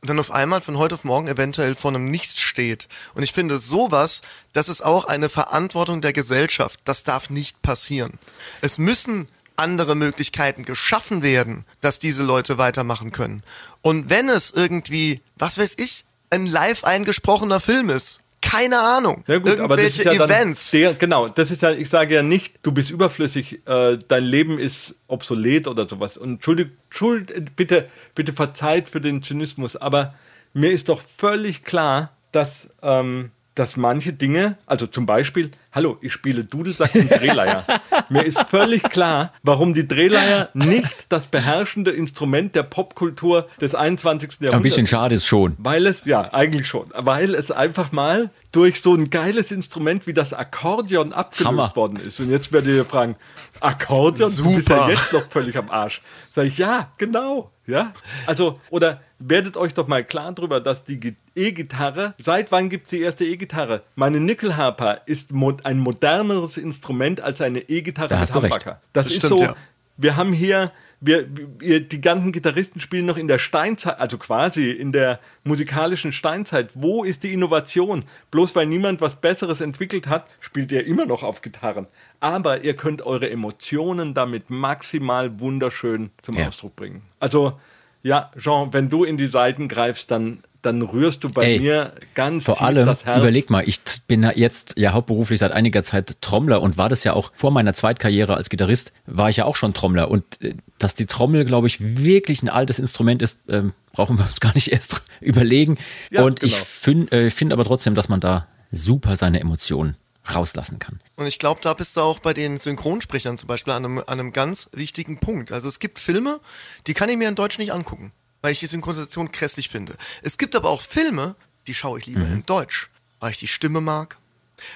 und dann auf einmal von heute auf morgen eventuell vor einem Nichts steht. Und ich finde sowas, das ist auch eine Verantwortung der Gesellschaft. Das darf nicht passieren. Es müssen andere Möglichkeiten geschaffen werden, dass diese Leute weitermachen können. Und wenn es irgendwie, was weiß ich, ein live eingesprochener Film ist, keine Ahnung. Ja gut, aber das ist ja Events. Der, genau, das ist ja, ich sage ja nicht, du bist überflüssig, äh, dein Leben ist obsolet oder sowas. Und Entschuldigung, Entschuldigung, bitte, bitte verzeiht für den Zynismus, aber mir ist doch völlig klar, dass ähm, dass manche Dinge, also zum Beispiel, hallo, ich spiele Dudelsack und Drehleier. Mir ist völlig klar, warum die Drehleier nicht das beherrschende Instrument der Popkultur des 21. Jahrhunderts Ein bisschen schade ist schon. Weil es, ja, eigentlich schon, weil es einfach mal durch so ein geiles Instrument wie das Akkordeon abgelöst Hammer. worden ist. Und jetzt werdet ihr fragen, Akkordeon, Super. du bist ja jetzt noch völlig am Arsch. Sag ich, ja, genau. Ja, also, oder werdet euch doch mal klar darüber, dass die E-Gitarre, seit wann gibt es die erste E-Gitarre? Meine Nickelharper ist mo ein moderneres Instrument als eine E-Gitarre da mit Humbucker. Das, das, ist stimmt, so, ja. wir haben hier, wir, wir, die ganzen Gitarristen spielen noch in der Steinzeit, also quasi in der musikalischen Steinzeit. Wo ist die Innovation? Bloß weil niemand was Besseres entwickelt hat, spielt ihr immer noch auf Gitarren. Aber ihr könnt eure Emotionen damit maximal wunderschön zum ja. Ausdruck bringen. Also, ja, Jean, wenn du in die Seiten greifst, dann dann rührst du bei Ey, mir ganz vor tief allem, das Herz. Überleg mal, ich bin jetzt ja hauptberuflich seit einiger Zeit Trommler und war das ja auch vor meiner Zweitkarriere als Gitarrist, war ich ja auch schon Trommler. Und äh, dass die Trommel, glaube ich, wirklich ein altes Instrument ist, ähm, brauchen wir uns gar nicht erst überlegen. Ja, und genau. ich finde äh, find aber trotzdem, dass man da super seine Emotionen rauslassen kann. Und ich glaube, da bist du auch bei den Synchronsprechern zum Beispiel an einem, an einem ganz wichtigen Punkt. Also es gibt Filme, die kann ich mir in Deutsch nicht angucken weil ich die Synchronisation grässlich finde. Es gibt aber auch Filme, die schaue ich lieber mhm. in Deutsch, weil ich die Stimme mag,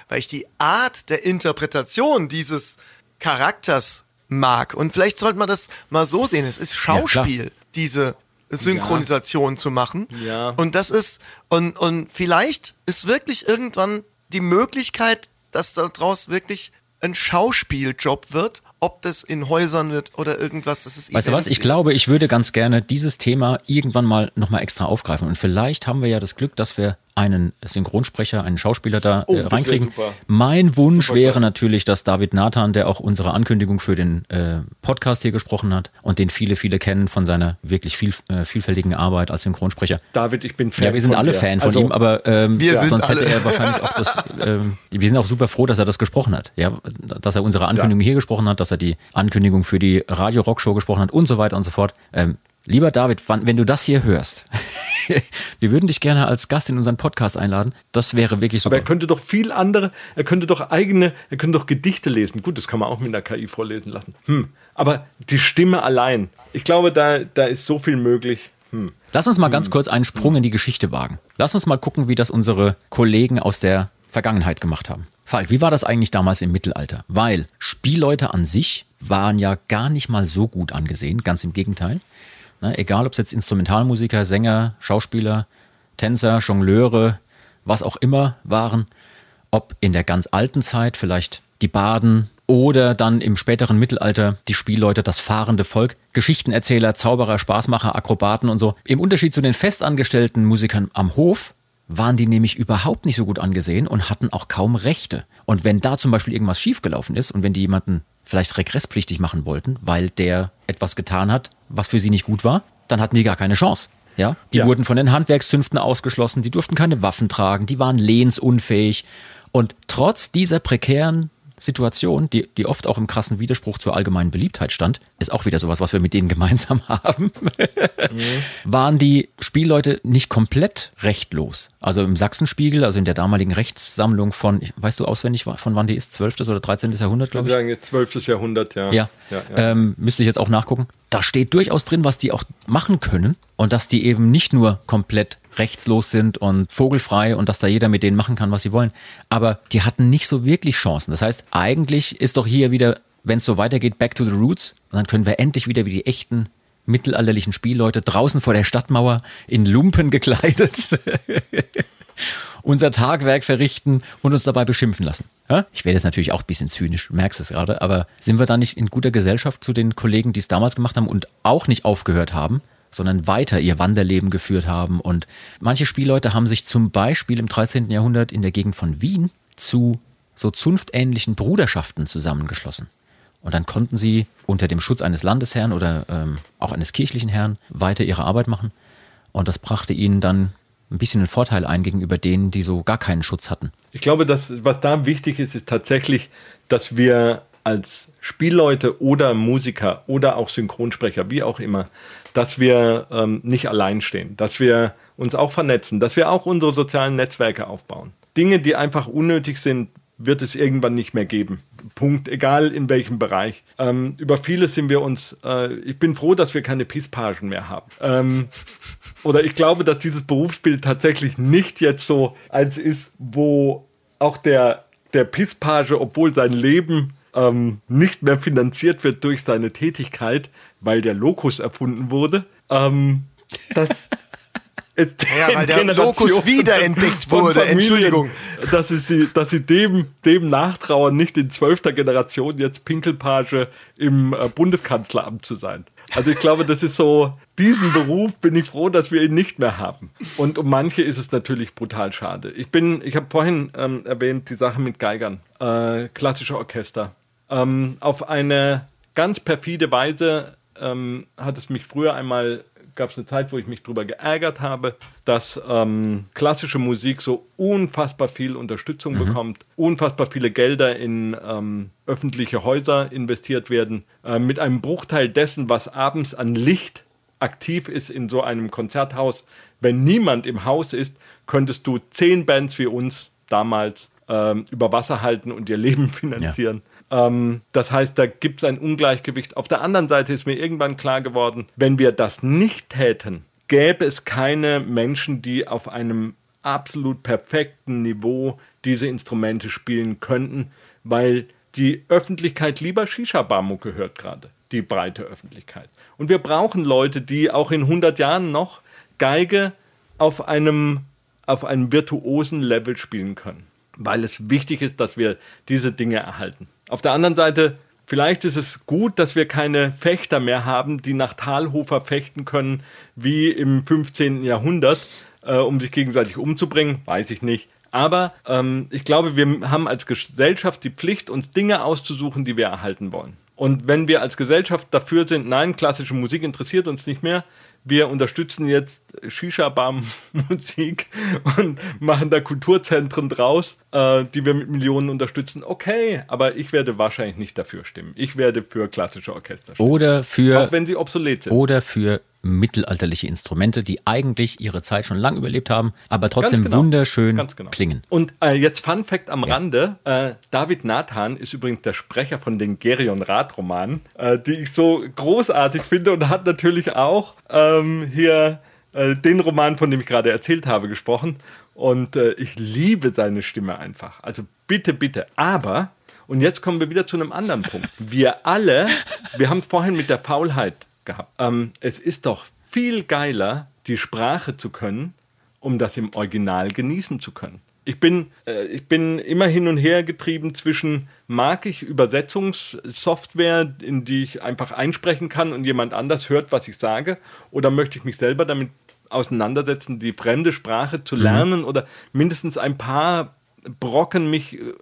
weil ich die Art der Interpretation dieses Charakters mag. Und vielleicht sollte man das mal so sehen. Es ist Schauspiel, ja, diese Synchronisation ja. zu machen. Ja. Und das ist, und, und vielleicht ist wirklich irgendwann die Möglichkeit, dass daraus wirklich ein Schauspieljob wird, ob das in Häusern wird oder irgendwas, das ist Weißt du was, ich glaube, ich würde ganz gerne dieses Thema irgendwann mal nochmal extra aufgreifen. Und vielleicht haben wir ja das Glück, dass wir einen Synchronsprecher, einen Schauspieler da oh, äh, reinkriegen. Mein Wunsch super wäre natürlich, dass David Nathan, der auch unsere Ankündigung für den äh, Podcast hier gesprochen hat und den viele, viele kennen von seiner wirklich viel, äh, vielfältigen Arbeit als Synchronsprecher. David, ich bin Fan. Ja, wir sind alle dir. Fan von also, ihm, aber ähm, wir ja, sonst hätte er wahrscheinlich auch das. Ähm, wir sind auch super froh, dass er das gesprochen hat. Ja, dass er unsere Ankündigung ja. hier gesprochen hat, dass er die Ankündigung für die Radio Rock Show gesprochen hat und so weiter und so fort. Ähm, lieber David, wann, wenn du das hier hörst, wir würden dich gerne als Gast in unseren Podcast einladen. Das wäre wirklich super. Aber er könnte doch viel andere, er könnte doch eigene, er könnte doch Gedichte lesen. Gut, das kann man auch mit einer KI vorlesen lassen. Hm. Aber die Stimme allein, ich glaube, da, da ist so viel möglich. Hm. Lass uns mal ganz hm. kurz einen Sprung in die Geschichte wagen. Lass uns mal gucken, wie das unsere Kollegen aus der Vergangenheit gemacht haben. Falk, wie war das eigentlich damals im Mittelalter? Weil Spielleute an sich waren ja gar nicht mal so gut angesehen, ganz im Gegenteil. Ne, egal, ob es jetzt Instrumentalmusiker, Sänger, Schauspieler, Tänzer, Jongleure, was auch immer waren, ob in der ganz alten Zeit vielleicht die Baden oder dann im späteren Mittelalter die Spielleute, das fahrende Volk, Geschichtenerzähler, Zauberer, Spaßmacher, Akrobaten und so. Im Unterschied zu den festangestellten Musikern am Hof waren die nämlich überhaupt nicht so gut angesehen und hatten auch kaum Rechte. Und wenn da zum Beispiel irgendwas schiefgelaufen ist und wenn die jemanden vielleicht regresspflichtig machen wollten, weil der etwas getan hat, was für sie nicht gut war, dann hatten die gar keine Chance. Ja, die ja. wurden von den Handwerkszünften ausgeschlossen, die durften keine Waffen tragen, die waren lehnsunfähig. Und trotz dieser prekären Situation, die, die oft auch im krassen Widerspruch zur allgemeinen Beliebtheit stand, ist auch wieder sowas, was wir mit denen gemeinsam haben, mhm. waren die Spielleute nicht komplett rechtlos. Also im Sachsenspiegel, also in der damaligen Rechtssammlung von, weißt du auswendig, von wann die ist? 12. oder 13. Jahrhundert, glaube ich? Ich würde sagen, 12. Jahrhundert, ja. Ja, ja, ja. Ähm, müsste ich jetzt auch nachgucken. Da steht durchaus drin, was die auch machen können und dass die eben nicht nur komplett rechtslos sind und vogelfrei und dass da jeder mit denen machen kann, was sie wollen. Aber die hatten nicht so wirklich Chancen. Das heißt, eigentlich ist doch hier wieder, wenn es so weitergeht, back to the roots. Und dann können wir endlich wieder wie die echten mittelalterlichen Spielleute draußen vor der Stadtmauer in Lumpen gekleidet unser Tagwerk verrichten und uns dabei beschimpfen lassen. Ja? Ich werde jetzt natürlich auch ein bisschen zynisch, du merkst es gerade, aber sind wir da nicht in guter Gesellschaft zu den Kollegen, die es damals gemacht haben und auch nicht aufgehört haben, sondern weiter ihr Wanderleben geführt haben. Und manche Spielleute haben sich zum Beispiel im 13. Jahrhundert in der Gegend von Wien zu so zunftähnlichen Bruderschaften zusammengeschlossen. Und dann konnten sie unter dem Schutz eines Landesherrn oder ähm, auch eines kirchlichen Herrn weiter ihre Arbeit machen. Und das brachte ihnen dann ein bisschen einen Vorteil ein gegenüber denen, die so gar keinen Schutz hatten. Ich glaube, dass, was da wichtig ist, ist tatsächlich, dass wir als Spielleute oder Musiker oder auch Synchronsprecher, wie auch immer, dass wir ähm, nicht allein stehen, dass wir uns auch vernetzen, dass wir auch unsere sozialen Netzwerke aufbauen. Dinge, die einfach unnötig sind, wird es irgendwann nicht mehr geben. Punkt, egal in welchem Bereich. Ähm, über vieles sind wir uns, äh, ich bin froh, dass wir keine Pisspagen mehr haben. Ähm, oder ich glaube, dass dieses Berufsbild tatsächlich nicht jetzt so eins ist, wo auch der, der Pisspage, obwohl sein Leben ähm, nicht mehr finanziert wird durch seine Tätigkeit, weil der Lokus erfunden wurde, ähm, das ja, weil der Lokus wiederentdeckt wurde, Familien, Entschuldigung. Dass sie, dass sie dem, dem nachtrauern, nicht in zwölfter Generation jetzt Pinkelpage im äh, Bundeskanzleramt zu sein. Also ich glaube, das ist so, diesen Beruf bin ich froh, dass wir ihn nicht mehr haben. Und um manche ist es natürlich brutal schade. Ich bin, ich habe vorhin ähm, erwähnt, die Sache mit Geigern, äh, klassische Orchester. Ähm, auf eine ganz perfide Weise ähm, hat es mich früher einmal gab es eine Zeit, wo ich mich darüber geärgert habe, dass ähm, klassische Musik so unfassbar viel Unterstützung mhm. bekommt, unfassbar viele Gelder in ähm, öffentliche Häuser investiert werden, äh, mit einem Bruchteil dessen, was abends an Licht aktiv ist in so einem Konzerthaus. Wenn niemand im Haus ist, könntest du zehn Bands wie uns damals ähm, über Wasser halten und ihr Leben finanzieren. Ja. Ähm, das heißt, da gibt es ein Ungleichgewicht. Auf der anderen Seite ist mir irgendwann klar geworden, wenn wir das nicht täten, gäbe es keine Menschen, die auf einem absolut perfekten Niveau diese Instrumente spielen könnten, weil die Öffentlichkeit lieber Shisha-Bar-Mucke hört gerade, die breite Öffentlichkeit. Und wir brauchen Leute, die auch in 100 Jahren noch Geige auf einem, auf einem virtuosen Level spielen können, weil es wichtig ist, dass wir diese Dinge erhalten. Auf der anderen Seite, vielleicht ist es gut, dass wir keine Fechter mehr haben, die nach Talhofer fechten können, wie im 15. Jahrhundert, äh, um sich gegenseitig umzubringen. Weiß ich nicht. Aber ähm, ich glaube, wir haben als Gesellschaft die Pflicht, uns Dinge auszusuchen, die wir erhalten wollen. Und wenn wir als Gesellschaft dafür sind, nein, klassische Musik interessiert uns nicht mehr, wir unterstützen jetzt Shisha-Bar-Musik und machen da Kulturzentren draus, äh, die wir mit Millionen unterstützen. Okay, aber ich werde wahrscheinlich nicht dafür stimmen. Ich werde für klassische Orchester stimmen. Oder für. Auch wenn sie obsolet sind. Oder für mittelalterliche Instrumente, die eigentlich ihre Zeit schon lang überlebt haben, aber trotzdem genau. wunderschön genau. klingen. Und äh, jetzt Fun Fact am ja. Rande: äh, David Nathan ist übrigens der Sprecher von den Gerion Rath-Romanen, äh, die ich so großartig finde und hat natürlich auch ähm, hier äh, den Roman, von dem ich gerade erzählt habe, gesprochen. Und äh, ich liebe seine Stimme einfach. Also bitte, bitte. Aber und jetzt kommen wir wieder zu einem anderen Punkt. Wir alle, wir haben vorhin mit der Faulheit gehabt. Ähm, es ist doch viel geiler, die Sprache zu können, um das im Original genießen zu können. Ich bin, äh, ich bin immer hin und her getrieben zwischen, mag ich Übersetzungssoftware, in die ich einfach einsprechen kann und jemand anders hört, was ich sage, oder möchte ich mich selber damit auseinandersetzen, die fremde Sprache zu mhm. lernen mhm. oder mindestens ein paar Brocken mich äh,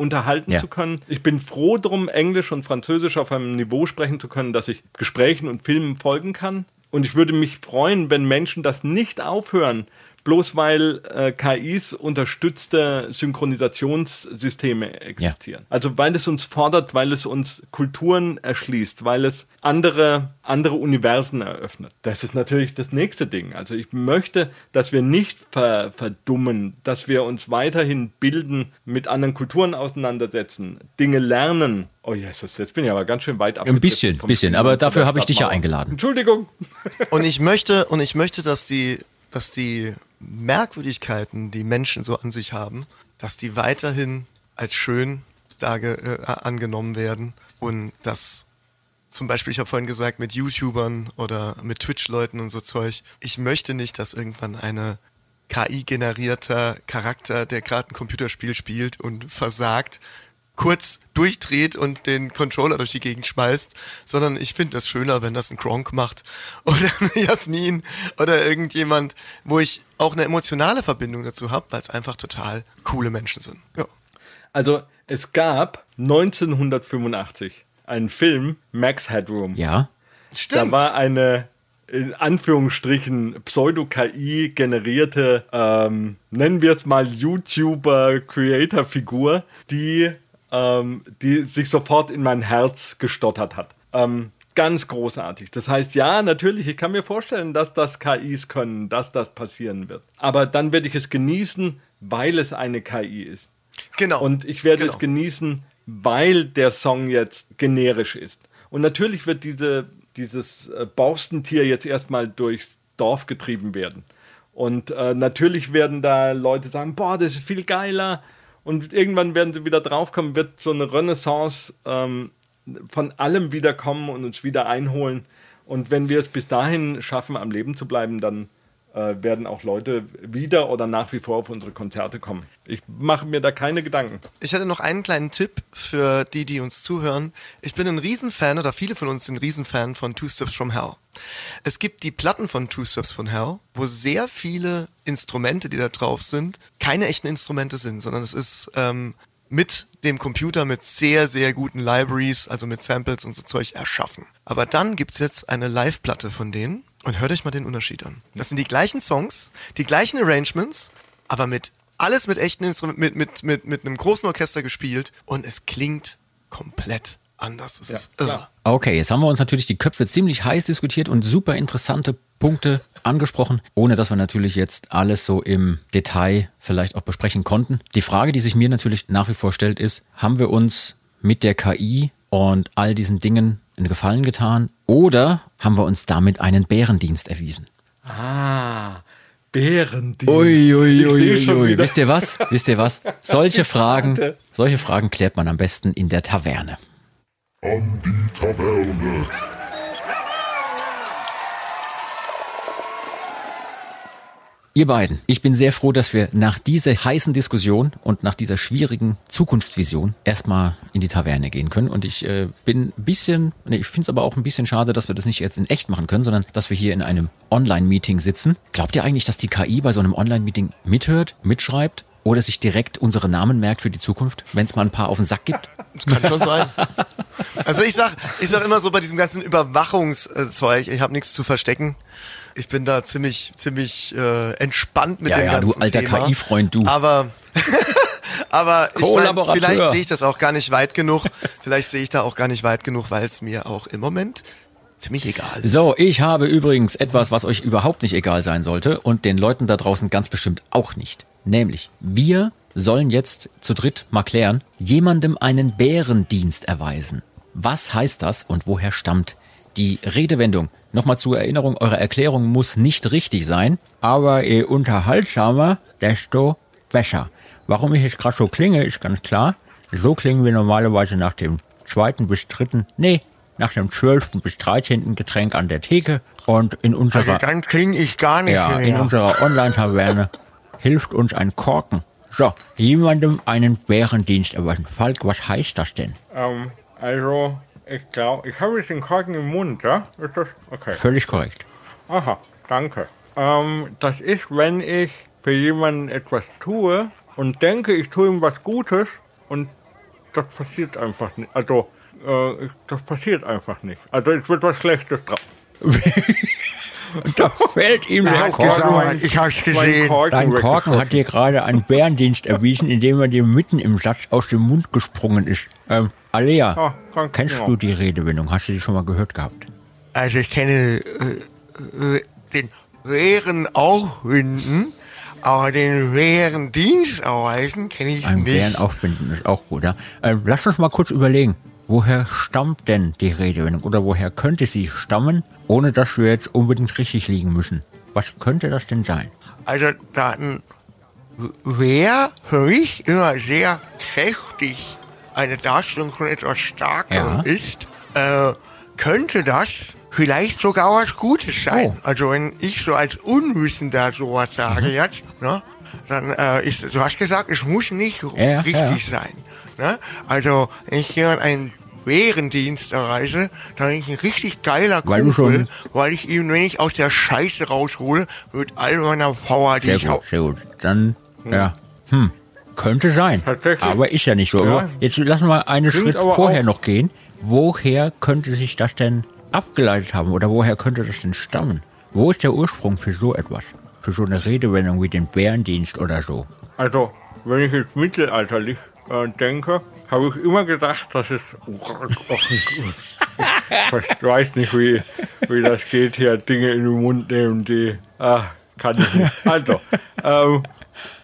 unterhalten ja. zu können. Ich bin froh drum, Englisch und Französisch auf einem Niveau sprechen zu können, dass ich Gesprächen und Filmen folgen kann. Und ich würde mich freuen, wenn Menschen das nicht aufhören, bloß weil äh, KIs unterstützte Synchronisationssysteme existieren. Ja. Also weil es uns fordert, weil es uns Kulturen erschließt, weil es andere, andere Universen eröffnet. Das ist natürlich das nächste Ding. Also ich möchte, dass wir nicht ver verdummen, dass wir uns weiterhin bilden, mit anderen Kulturen auseinandersetzen, Dinge lernen. Oh Jesus, jetzt bin ich aber ganz schön weit ab. Ein bisschen, bisschen, aber dafür habe ich dich ja eingeladen. Entschuldigung. Und ich möchte, und ich möchte, dass die, dass die Merkwürdigkeiten, die Menschen so an sich haben, dass die weiterhin als schön darge, äh, angenommen werden. Und dass zum Beispiel, ich habe vorhin gesagt, mit YouTubern oder mit Twitch-Leuten und so Zeug, ich möchte nicht, dass irgendwann eine KI-generierter Charakter, der gerade ein Computerspiel spielt und versagt, kurz durchdreht und den Controller durch die Gegend schmeißt, sondern ich finde das schöner, wenn das ein Gronk macht oder eine Jasmin oder irgendjemand, wo ich auch eine emotionale Verbindung dazu habe, weil es einfach total coole Menschen sind. Ja. Also es gab 1985 einen Film, Max Headroom. Ja. Stimmt. Da war eine in Anführungsstrichen Pseudo-KI generierte, ähm, nennen wir es mal YouTuber-Creator-Figur, die, ähm, die sich sofort in mein Herz gestottert hat. Ähm, ganz großartig. Das heißt, ja, natürlich, ich kann mir vorstellen, dass das KIs können, dass das passieren wird. Aber dann werde ich es genießen, weil es eine KI ist. genau. Und ich werde genau. es genießen, weil der Song jetzt generisch ist. Und natürlich wird diese, dieses äh, Borstentier jetzt erstmal durchs Dorf getrieben werden. Und äh, natürlich werden da Leute sagen, boah, das ist viel geiler. Und irgendwann werden sie wieder draufkommen, wird so eine Renaissance ähm, von allem wiederkommen und uns wieder einholen. Und wenn wir es bis dahin schaffen, am Leben zu bleiben, dann werden auch Leute wieder oder nach wie vor auf unsere Konzerte kommen. Ich mache mir da keine Gedanken. Ich hätte noch einen kleinen Tipp für die, die uns zuhören. Ich bin ein Riesenfan, oder viele von uns sind Riesenfan von Two Steps from Hell. Es gibt die Platten von Two Steps from Hell, wo sehr viele Instrumente, die da drauf sind, keine echten Instrumente sind, sondern es ist ähm, mit dem Computer mit sehr, sehr guten Libraries, also mit Samples und so Zeug erschaffen. Aber dann gibt's jetzt eine Live-Platte von denen und hört euch mal den Unterschied an. Das sind die gleichen Songs, die gleichen Arrangements, aber mit alles mit echten Instrumenten, mit, mit, mit, mit einem großen Orchester gespielt und es klingt komplett anders. Es ist irre. Okay, jetzt haben wir uns natürlich die Köpfe ziemlich heiß diskutiert und super interessante Punkte angesprochen, ohne dass wir natürlich jetzt alles so im Detail vielleicht auch besprechen konnten. Die Frage, die sich mir natürlich nach wie vor stellt, ist, haben wir uns mit der KI und all diesen Dingen einen Gefallen getan oder haben wir uns damit einen Bärendienst erwiesen? Ah, Bärendienst. Ui, ui, Ich ui, sehe ui, schon ui. wieder. Wisst ihr was? Wisst ihr was? Solche Fragen, solche Fragen klärt man am besten in der Taverne. An die Taverne. Ihr beiden, ich bin sehr froh, dass wir nach dieser heißen Diskussion und nach dieser schwierigen Zukunftsvision erstmal in die Taverne gehen können. Und ich äh, bin ein bisschen, nee, ich finde es aber auch ein bisschen schade, dass wir das nicht jetzt in echt machen können, sondern dass wir hier in einem Online-Meeting sitzen. Glaubt ihr eigentlich, dass die KI bei so einem Online-Meeting mithört, mitschreibt oder sich direkt unsere Namen merkt für die Zukunft, wenn es mal ein paar auf den Sack gibt? Das kann schon sein. Also ich sag, ich sag immer so bei diesem ganzen Überwachungszeug, ich habe nichts zu verstecken. Ich bin da ziemlich, ziemlich äh, entspannt mit Ja, dem ja, du ganzen alter Thema. KI-Freund, du. Aber, aber ich mein, vielleicht sehe ich das auch gar nicht weit genug. Vielleicht sehe ich da auch gar nicht weit genug, weil es mir auch im Moment ziemlich egal ist. So, ich habe übrigens etwas, was euch überhaupt nicht egal sein sollte und den Leuten da draußen ganz bestimmt auch nicht. Nämlich, wir sollen jetzt zu dritt mal klären, jemandem einen Bärendienst erweisen. Was heißt das und woher stammt die Redewendung? Nochmal zur Erinnerung, eure Erklärung muss nicht richtig sein, aber je unterhaltsamer, desto besser. Warum ich jetzt gerade so klinge, ist ganz klar. So klingen wir normalerweise nach dem zweiten bis dritten, nee, nach dem zwölften bis dreizehnten Getränk an der Theke und in unserer, Also dann klinge ich gar nicht ja, in mehr. unserer Online-Taverne hilft uns ein Korken. So, jemandem einen Bärendienst erweisen. Falk, was heißt das denn? Ähm, also, ich glaube, ich habe jetzt den Korken im Mund, ja? Ist das okay? Völlig korrekt. Aha, danke. Ähm, das ist, wenn ich für jemanden etwas tue und denke, ich tue ihm was Gutes und das passiert einfach nicht. Also, äh, ich- das passiert einfach nicht. Also, es wird was Schlechtes drauf. Da fällt ihm Er der hat Korken. gesammelt, ich hab's gesehen. Dein Korken hat dir gerade einen Bärendienst erwiesen, indem er dir mitten im Satz aus dem Mund gesprungen ist. Ähm, Alea, Ah, kennst genau. du die Redewendung? Hast du die schon mal gehört gehabt? Also ich kenne äh, äh, den Wehren auch Hunden, aber den Wehren Dienst erweisen kenne ich Ein nicht. Bären aufbinden ist auch gut, ja. Ähm, lass uns mal kurz überlegen, woher stammt denn die Redewendung oder woher könnte sie stammen, ohne dass wir jetzt unbedingt richtig liegen müssen? Was könnte das denn sein? Also da ein Wehr für mich immer sehr kräftig eine Darstellung von etwas Starkem Ja. ist, äh, könnte das vielleicht sogar was Gutes sein. Oh. Also wenn ich so als Unwissender sowas sage Mhm. jetzt, ne, dann äh, ist, du hast gesagt, es muss nicht Ja, richtig sein. Ne? Also wenn ich jemand einen Bärendienst erreise, dann bin ich ein richtig geiler Weil Kumpel, weil ich ihn, wenn ich aus der Scheiße raushole, mit all meiner Power, die Sehr ich habe. sehr gut. Dann, ja, hm, könnte sein. Aber ist ja nicht so. Ja. Jetzt lassen wir einen Klingt Schritt vorher noch gehen. woher könnte sich das denn abgeleitet haben oder woher könnte das denn stammen? Wo ist der Ursprung für so etwas? Für so eine Redewendung wie den Bärendienst oder so? Also, wenn ich jetzt mittelalterlich äh, denke, habe ich immer gedacht, dass es. ich weiß nicht, wie, wie das geht, hier Dinge in den Mund nehmen, die. Ah, kann ich nicht. Also, ähm,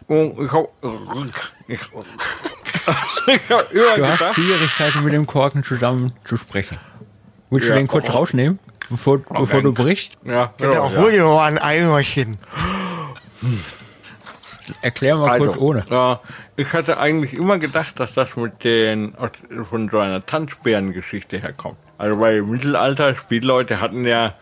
ich habe. Hab immer Du hast gedacht, Schwierigkeiten mit dem Korken zusammen zu sprechen. Willst du Ja. den kurz rausnehmen, bevor, bevor du brichst? ja, Genau, genau, ja. hol dir mal ein Eimerchen. Erklär mal kurz ohne. Ja, ich hatte eigentlich immer gedacht, dass das mit den von so einer Tanzbärengeschichte herkommt. Also weil im Mittelalter Spielleute hatten ja,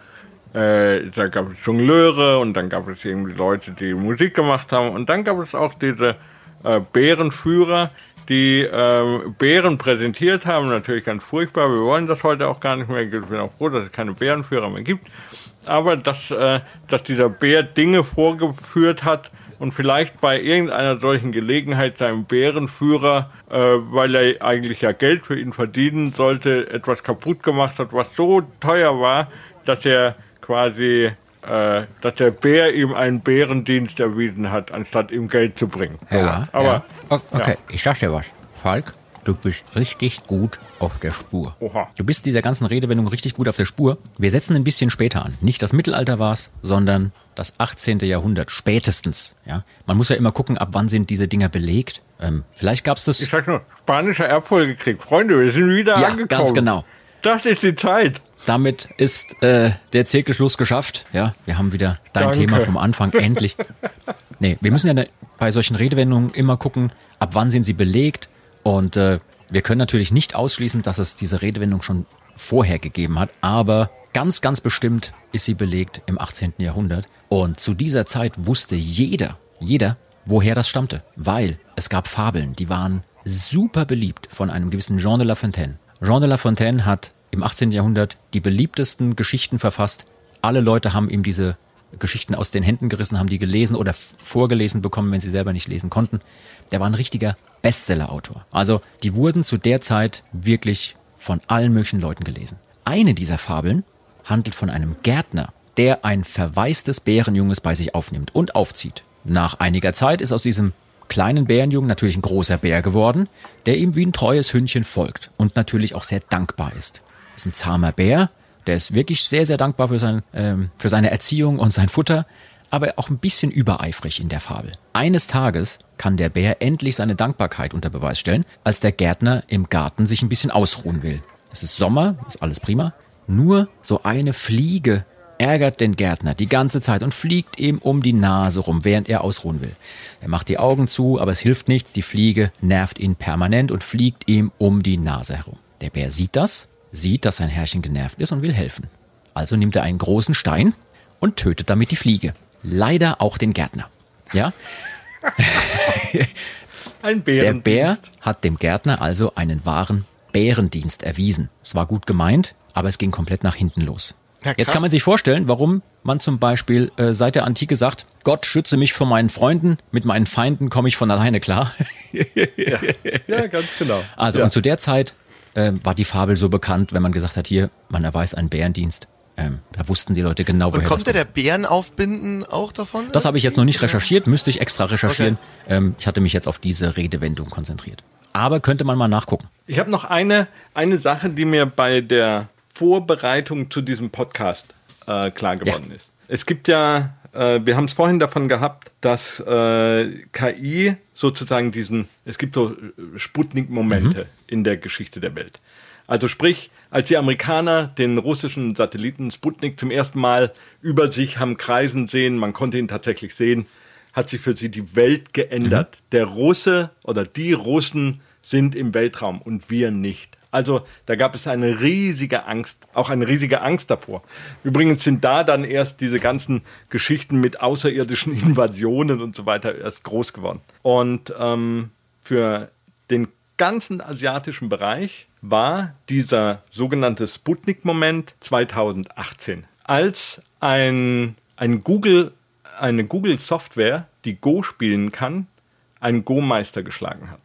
äh, da gab es Jongleure und dann gab es irgendwie Leute, die Musik gemacht haben und dann gab es auch diese äh, Bärenführer, die ähm, Bären präsentiert haben. Natürlich ganz furchtbar. Wir wollen das heute auch gar nicht mehr. Ich bin auch froh, dass es keine Bärenführer mehr gibt. Aber dass, äh, dass dieser Bär Dinge vorgeführt hat und vielleicht bei irgendeiner solchen Gelegenheit seinem Bärenführer, äh, weil er eigentlich ja Geld für ihn verdienen sollte, etwas kaputt gemacht hat, was so teuer war, dass er quasi, äh, dass der Bär ihm einen Bärendienst erwiesen hat, anstatt ihm Geld zu bringen. Ja, aber ja. Okay, ja. ich sag dir was. Falk, du bist richtig gut auf der Spur. Oha. Du bist dieser ganzen Redewendung richtig gut auf der Spur. Wir setzen ein bisschen später an. Nicht das Mittelalter war's, sondern das 18. Jahrhundert. Spätestens. Ja? Man muss ja immer gucken, ab wann sind diese Dinger belegt. Ähm, vielleicht gab's das. ich sag nur, spanischer Erbfolgekrieg. Freunde, wir sind wieder Ja, angekommen. ganz genau. Das ist die Zeit. Damit ist äh, der Zirkelschluss geschafft. Ja, wir haben wieder dein Danke. Thema vom Anfang endlich. Nee, wir müssen ja bei solchen Redewendungen immer gucken, ab wann sind sie belegt. Und äh, wir können natürlich nicht ausschließen, dass es diese Redewendung schon vorher gegeben hat, aber ganz, ganz bestimmt ist sie belegt im 18. Jahrhundert. Und zu dieser Zeit wusste jeder, jeder, woher das stammte, weil es gab Fabeln, die waren super beliebt von einem gewissen Jean de La Fontaine. Jean de La Fontaine hat im 18. Jahrhundert die beliebtesten Geschichten verfasst. Alle Leute haben ihm diese Geschichten aus den Händen gerissen, haben die gelesen oder vorgelesen bekommen, wenn sie selber nicht lesen konnten. Der war ein richtiger Bestseller-Autor. Also die wurden zu der Zeit wirklich von allen möglichen Leuten gelesen. Eine dieser Fabeln handelt von einem Gärtner, der ein verwaistes Bärenjunges bei sich aufnimmt und aufzieht. Nach einiger Zeit ist aus diesem kleinen Bärenjungen natürlich ein großer Bär geworden, der ihm wie ein treues Hündchen folgt und natürlich auch sehr dankbar ist. Ist ein zahmer Bär, der ist wirklich sehr, sehr dankbar für, sein, ähm, für seine Erziehung und sein Futter, aber auch ein bisschen übereifrig in der Fabel. Eines Tages kann der Bär endlich seine Dankbarkeit unter Beweis stellen, als der Gärtner im Garten sich ein bisschen ausruhen will. Es ist Sommer, ist alles prima, nur so eine Fliege ärgert den Gärtner die ganze Zeit und fliegt ihm um die Nase rum, während er ausruhen will. Er macht die Augen zu, aber es hilft nichts, die Fliege nervt ihn permanent und fliegt ihm um die Nase herum. Der Bär sieht das, sieht, dass sein Herrchen genervt ist und will helfen. Also nimmt er einen großen Stein und tötet damit die Fliege. Leider auch den Gärtner. Ja? Ein Der. Bär hat dem Gärtner also einen wahren Bärendienst erwiesen. Es war gut gemeint, aber es ging komplett nach hinten los. Ja. Jetzt kann man sich vorstellen, warum man zum Beispiel äh, seit der Antike sagt, Gott schütze mich vor meinen Freunden, mit meinen Feinden komme ich von alleine klar. Ja, ganz genau. Also ja. und zu der Zeit äh, war die Fabel so bekannt, wenn man gesagt hat, hier, man erweist einen Bärendienst. Ähm, da wussten die Leute genau, Und woher kommt das der kommt. der Bärenaufbinden auch davon? Das habe ich jetzt noch nicht recherchiert, müsste ich extra recherchieren. Ähm, ich hatte mich jetzt auf diese Redewendung konzentriert. Aber könnte man mal nachgucken. Ich habe noch eine, eine Sache, die mir bei der Vorbereitung zu diesem Podcast äh, klar geworden ist. Es gibt ja, äh, wir haben es vorhin davon gehabt, dass äh, KI sozusagen diesen, es gibt so äh, Sputnik-Momente in der Geschichte der Welt. Also sprich, als die Amerikaner den russischen Satelliten Sputnik zum ersten Mal über sich haben kreisen sehen, man konnte ihn tatsächlich sehen, hat sich für sie die Welt geändert. Der Russe oder die Russen sind im Weltraum und wir nicht. Also da gab es eine riesige Angst, auch eine riesige Angst davor. Übrigens sind da dann erst diese ganzen Geschichten mit außerirdischen Invasionen und so weiter erst groß geworden. Und ähm, für den ganzen asiatischen Bereich war dieser sogenannte Sputnik-Moment 2018, als ein, ein Google, eine Google-Software, die Go spielen kann, einen Go-Meister geschlagen hat.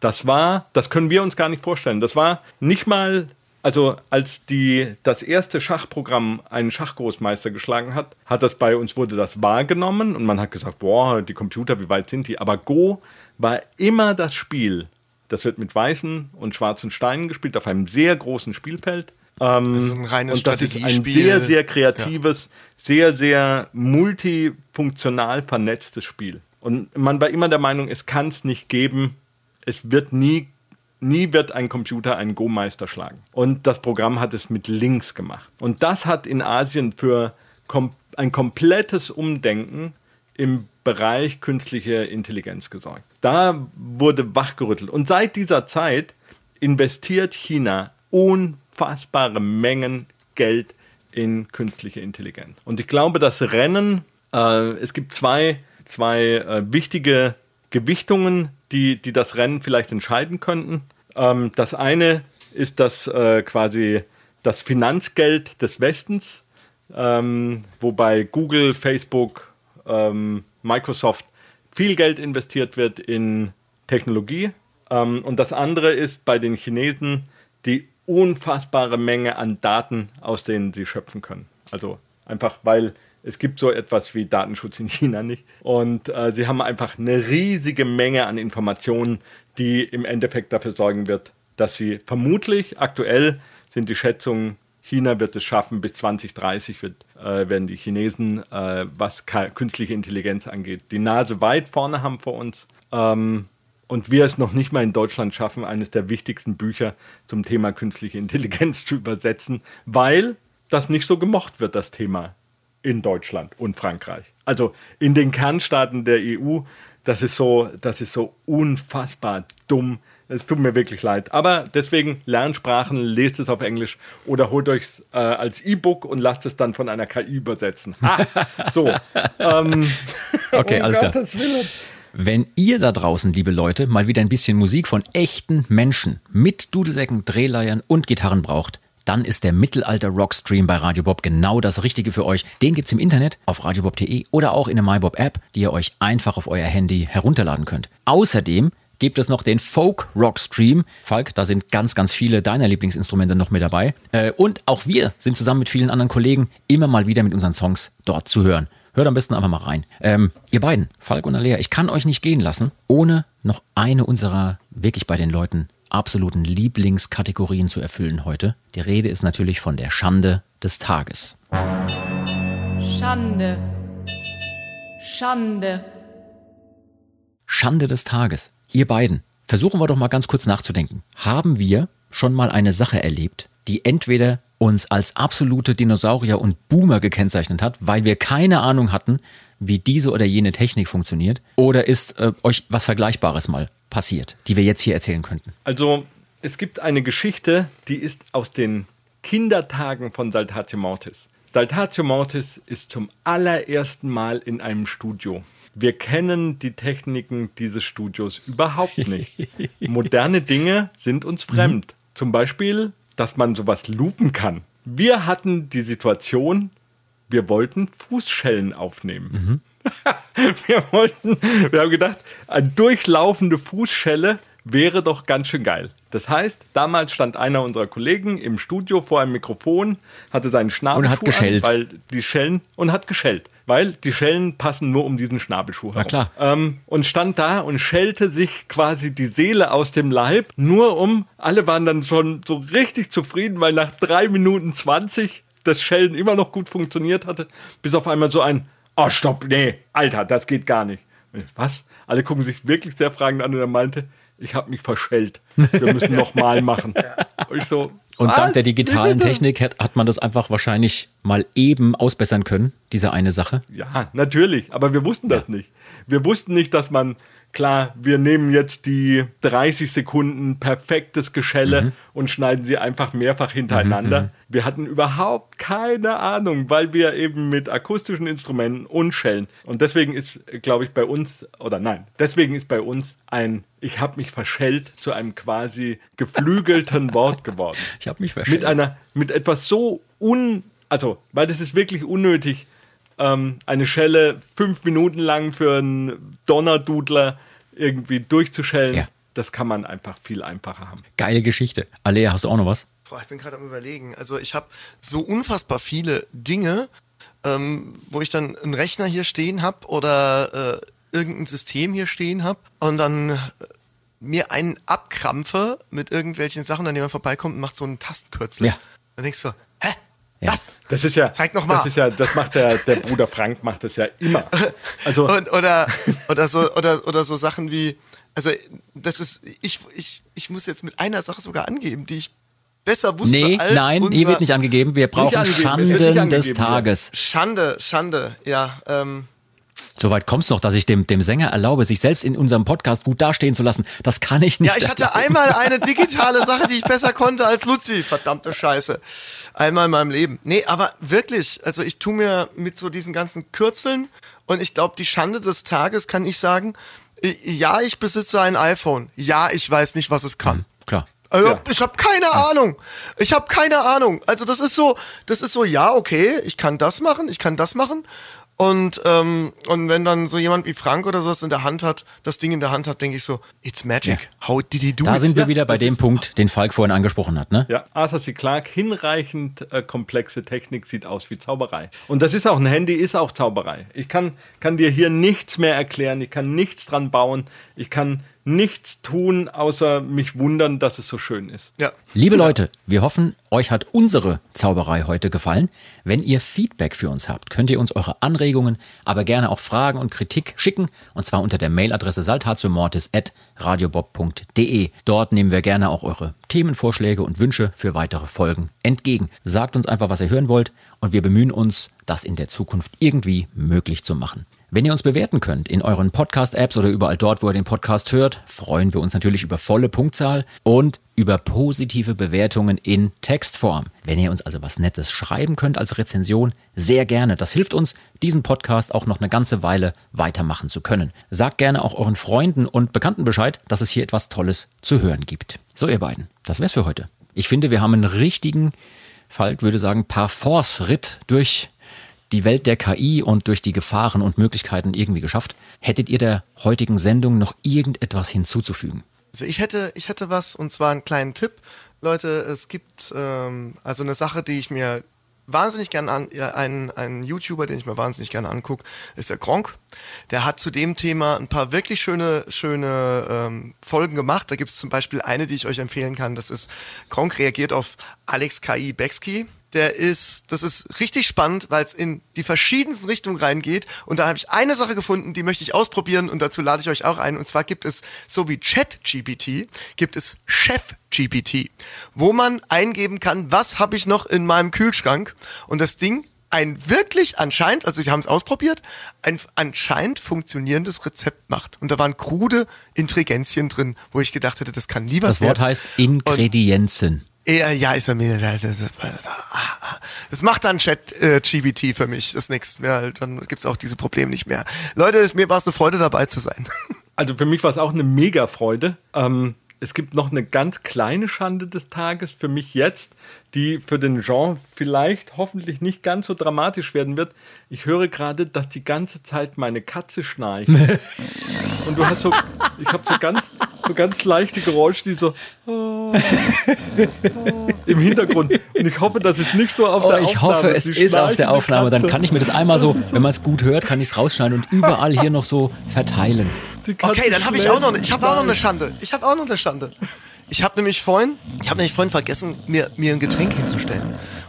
Das war, das können wir uns gar nicht vorstellen. Das war nicht mal Also als die, das erste Schachprogramm einen Schachgroßmeister geschlagen hat, hat das bei uns wurde das wahrgenommen und man hat gesagt, boah, die Computer, wie weit sind die? Aber Go war immer das Spiel. Das wird mit weißen und schwarzen Steinen gespielt auf einem sehr großen Spielfeld. Ähm, Das ist ein reines und das ist ein sehr, sehr kreatives, sehr, sehr multifunktional vernetztes Spiel. Und man war immer der Meinung, es kann es nicht geben, es wird nie, nie wird ein Computer einen Go-Meister schlagen. Und das Programm hat es mit Links gemacht. Und das hat in Asien für kom ein komplettes Umdenken im Bereich künstliche Intelligenz gesorgt. Da wurde wachgerüttelt. Und seit dieser Zeit investiert China unfassbare Mengen Geld in künstliche Intelligenz. Und ich glaube, das Rennen, äh, es gibt zwei, zwei äh, wichtige Gewichtungen, die, die das Rennen vielleicht entscheiden könnten. Ähm, das eine ist das äh, quasi das Finanzgeld des Westens, ähm, wobei Google, Facebook, ähm, Microsoft viel Geld investiert wird in Technologie. Ähm, und das andere ist bei den Chinesen die unfassbare Menge an Daten, aus denen sie schöpfen können. Also einfach, weil es gibt so etwas wie Datenschutz in China nicht. Und äh, sie haben einfach eine riesige Menge an Informationen, die im Endeffekt dafür sorgen wird, dass sie vermutlich, aktuell sind die Schätzungen, China wird es schaffen, bis 2030 wird, äh, werden die Chinesen, äh, was künstliche Intelligenz angeht, die Nase weit vorne haben vor uns. Ähm, und wir es noch nicht mal in Deutschland schaffen, eines der wichtigsten Bücher zum Thema künstliche Intelligenz zu übersetzen, weil das nicht so gemocht wird, das Thema in Deutschland und Frankreich. Also in den Kernstaaten der EU, das ist so, das ist so unfassbar dumm. Es tut mir wirklich leid. Aber deswegen lernt Sprachen, lest es auf Englisch oder holt euch äh, als E-Book und lasst es dann von einer KI übersetzen. Ha! So. ähm, Okay, um alles klar. Gottes Willen. Wenn ihr da draußen, liebe Leute, mal wieder ein bisschen Musik von echten Menschen mit Dudelsäcken, Drehleiern und Gitarren braucht, dann ist der Mittelalter-Rock-Stream bei Radio Bob genau das Richtige für euch. Den gibt's im Internet auf radiobob.de oder auch in der MyBob-App, die ihr euch einfach auf euer Handy herunterladen könnt. Außerdem gibt es noch den Folk-Rock-Stream. Falk, da sind ganz, ganz viele deiner Lieblingsinstrumente noch mit dabei. Äh, Und auch wir sind zusammen mit vielen anderen Kollegen immer mal wieder mit unseren Songs dort zu hören. Hört am besten einfach mal rein. Ähm, ihr beiden, Falk und Alea, ich kann euch nicht gehen lassen, ohne noch eine unserer wirklich bei den Leuten absoluten Lieblingskategorien zu erfüllen heute. Die Rede ist natürlich von der Schande des Tages. Schande. Schande. Schande des Tages. Ihr beiden, versuchen wir doch mal ganz kurz nachzudenken. Haben wir schon mal eine Sache erlebt, die entweder uns als absolute Dinosaurier und Boomer gekennzeichnet hat, weil wir keine Ahnung hatten, wie diese oder jene Technik funktioniert? Oder ist äh, euch was Vergleichbares mal passiert, die wir jetzt hier erzählen könnten? Also, es gibt eine Geschichte, die ist aus den Kindertagen von Saltatio Mortis. Saltatio Mortis ist zum allerersten Mal in einem Studio. Wir kennen die Techniken dieses Studios überhaupt nicht. Moderne Dinge sind uns fremd. Zum Beispiel, dass man sowas lupen kann. Wir hatten die Situation, wir wollten Fußschellen aufnehmen. wir wollten, wir haben gedacht, eine durchlaufende Fußschelle wäre doch ganz schön geil. Das heißt, damals stand einer unserer Kollegen im Studio vor einem Mikrofon, hatte seinen Schnabelschuh Und hat geschellt. an, weil die Schellen und hat geschellt, weil die Schellen passen nur um diesen Schnabelschuh herum. klar. Ähm, und stand da und schellte sich quasi die Seele aus dem Leib, nur um, alle waren dann schon so richtig zufrieden, weil nach drei Minuten 20 das Schellen immer noch gut funktioniert hatte, bis auf einmal so ein, oh stopp, nee, Alter, das geht gar nicht. Ich, Was? Alle gucken sich wirklich sehr fragend an und er meinte, ich habe mich verschellt. Wir müssen nochmal machen. Und ich so, Und was? dank der digitalen? Technik hat, hat man das einfach wahrscheinlich mal eben ausbessern können, diese eine Sache. Ja, natürlich, aber wir wussten das nicht. Wir wussten nicht, dass man, klar, wir nehmen jetzt die 30 Sekunden perfektes Geschelle und schneiden sie einfach mehrfach hintereinander. Wir hatten überhaupt keine Ahnung, weil wir eben mit akustischen Instrumenten und Schellen. Und deswegen ist, glaube ich, bei uns, oder nein, deswegen ist bei uns ein Ich habe mich verschellt zu einem quasi geflügelten Wort geworden Ich habe mich mit verschämt. einer mit etwas so un also weil das ist wirklich unnötig ähm, eine Schelle fünf Minuten lang für einen Donnerdudler irgendwie durchzuschellen Ja. das kann man einfach viel einfacher haben. Geile Geschichte. Alea, hast du auch noch was? Boah, ich bin gerade am überlegen. Also ich habe so unfassbar viele Dinge, ähm, wo ich dann einen Rechner hier stehen habe oder äh, irgendein System hier stehen habe und dann äh, mir einen abkrampfe mit irgendwelchen Sachen, an denen man vorbeikommt und macht so einen Tastenkürzel. Ja. Dann denkst du, hä? Ja. Was? Das ist ja, Zeig noch mal. Das ist ja, das macht der, der Bruder Frank macht das ja immer. Also Und, oder, oder so, oder, oder so Sachen wie, also das ist, ich, ich, ich muss jetzt mit einer Sache sogar angeben, die ich besser wusste Nee, als nein, unser hier wird nicht angegeben. Wir brauchen angegeben, Schanden des. Tages. Schande, Schande, ja. Ähm, Soweit kommt's noch, dass ich dem, dem Sänger erlaube, sich selbst in unserem Podcast gut dastehen zu lassen. Das kann ich nicht. Ja, ich hatte einmal eine digitale Sache, die ich besser konnte als Luzi. Verdammte Scheiße. Einmal in meinem Leben. Nee, aber wirklich, also ich tu mir mit so diesen ganzen Kürzeln und ich glaube, die Schande des Tages kann ich sagen, ja, ich besitze ein iPhone. Ja, ich weiß nicht, was es kann. Klar. Also, Ja. ich habe keine Ahnung. Ich habe keine Ahnung. Also das ist so, das ist so, ja, okay, ich kann das machen, ich kann das machen. Und, ähm, und wenn dann so jemand wie Frank oder sowas in der Hand hat, das Ding in der Hand hat, denke ich so, it's magic. How did he do Da it? sind wir Ja, wieder bei dem Punkt, den Falk vorhin angesprochen hat, ne? Ja, Arthur C. Clarke, hinreichend äh, komplexe Technik sieht aus wie Zauberei. Und das ist auch, ein Handy ist auch Zauberei. Ich kann, kann dir hier nichts mehr erklären, ich kann nichts dran bauen, ich kann nichts tun, außer mich wundern, dass es so schön ist. ja. Liebe Leute, wir hoffen, euch hat unsere Zauberei heute gefallen. Wenn ihr Feedback für uns habt, könnt ihr uns eure Anregungen, aber gerne auch Fragen und Kritik schicken. Und zwar unter der Mailadresse saltatiomortis.radiobob.de. Dort nehmen wir gerne auch eure Themenvorschläge und Wünsche für weitere Folgen entgegen. Sagt uns einfach, was ihr hören wollt und wir bemühen uns, das in der Zukunft irgendwie möglich zu machen. Wenn ihr uns bewerten könnt in euren Podcast-Apps oder überall dort, wo ihr den Podcast hört, freuen wir uns natürlich über volle Punktzahl und über positive Bewertungen in Textform. Wenn ihr uns also was Nettes schreiben könnt als Rezension, sehr gerne. Das hilft uns, diesen Podcast auch noch eine ganze Weile weitermachen zu können. Sagt gerne auch euren Freunden und Bekannten Bescheid, dass es hier etwas Tolles zu hören gibt. So, ihr beiden, das wär's für heute. Ich finde, wir haben einen richtigen, Falk würde sagen, Parforce-Ritt durch die Welt der KI und durch die Gefahren und Möglichkeiten irgendwie geschafft. Hättet ihr der heutigen Sendung noch irgendetwas hinzuzufügen? Also ich hätte, ich hätte was und zwar einen kleinen Tipp. Leute, es gibt ähm, also eine Sache, die ich mir wahnsinnig gerne an, ja, einen, einen YouTuber, den ich mir wahnsinnig gerne angucke, ist der Gronk. Der hat zu dem Thema ein paar wirklich schöne, schöne ähm, Folgen gemacht. Da gibt es zum Beispiel eine, die ich euch empfehlen kann. Das ist Gronk reagiert auf Alex K.I. Bexky. Der ist, das ist richtig spannend, weil es in die verschiedensten Richtungen reingeht. Und da habe ich eine Sache gefunden, die möchte ich ausprobieren und dazu lade ich euch auch ein. Und zwar gibt es, so wie Chat-GPT, gibt es Chef-GPT, wo man eingeben kann, was habe ich noch in meinem Kühlschrank. Und das Ding ein wirklich anscheinend, also sie haben es ausprobiert, ein anscheinend funktionierendes Rezept macht. Und da waren krude Intelligenzien drin, wo ich gedacht hätte, das kann nie was Das Wort werden. heißt Ingredienzen. Ja, ja, ist er mir. Das macht dann Chat äh, GBT für mich. Das nächste Mal. Dann gibt's auch diese Probleme nicht mehr. Leute, mir war es eine Freude dabei zu sein. Also für mich war es auch eine mega Freude. Ähm, es gibt noch eine ganz kleine Schande des Tages für mich jetzt, die für den Jean vielleicht hoffentlich nicht ganz so dramatisch werden wird. Ich höre gerade, dass die ganze Zeit meine Katze schnarcht. Und du hast so, ich habe so ganz, so ganz leichte Geräusche, die so im Hintergrund. Und ich hoffe, das ist nicht so auf Oh, der ich Aufnahme. hoffe, es ist auf der Aufnahme. Dann kann ich mir das einmal so, wenn man es gut hört, kann ich es rausschneiden und überall hier noch so verteilen. Okay, dann habe ich auch noch, ich habe auch noch eine schnarcht. Schande. Ich habe auch noch eine Schande. Ich habe nämlich vorhin, ich habe nämlich vorhin vergessen, mir, mir ein Getränk hinzustellen.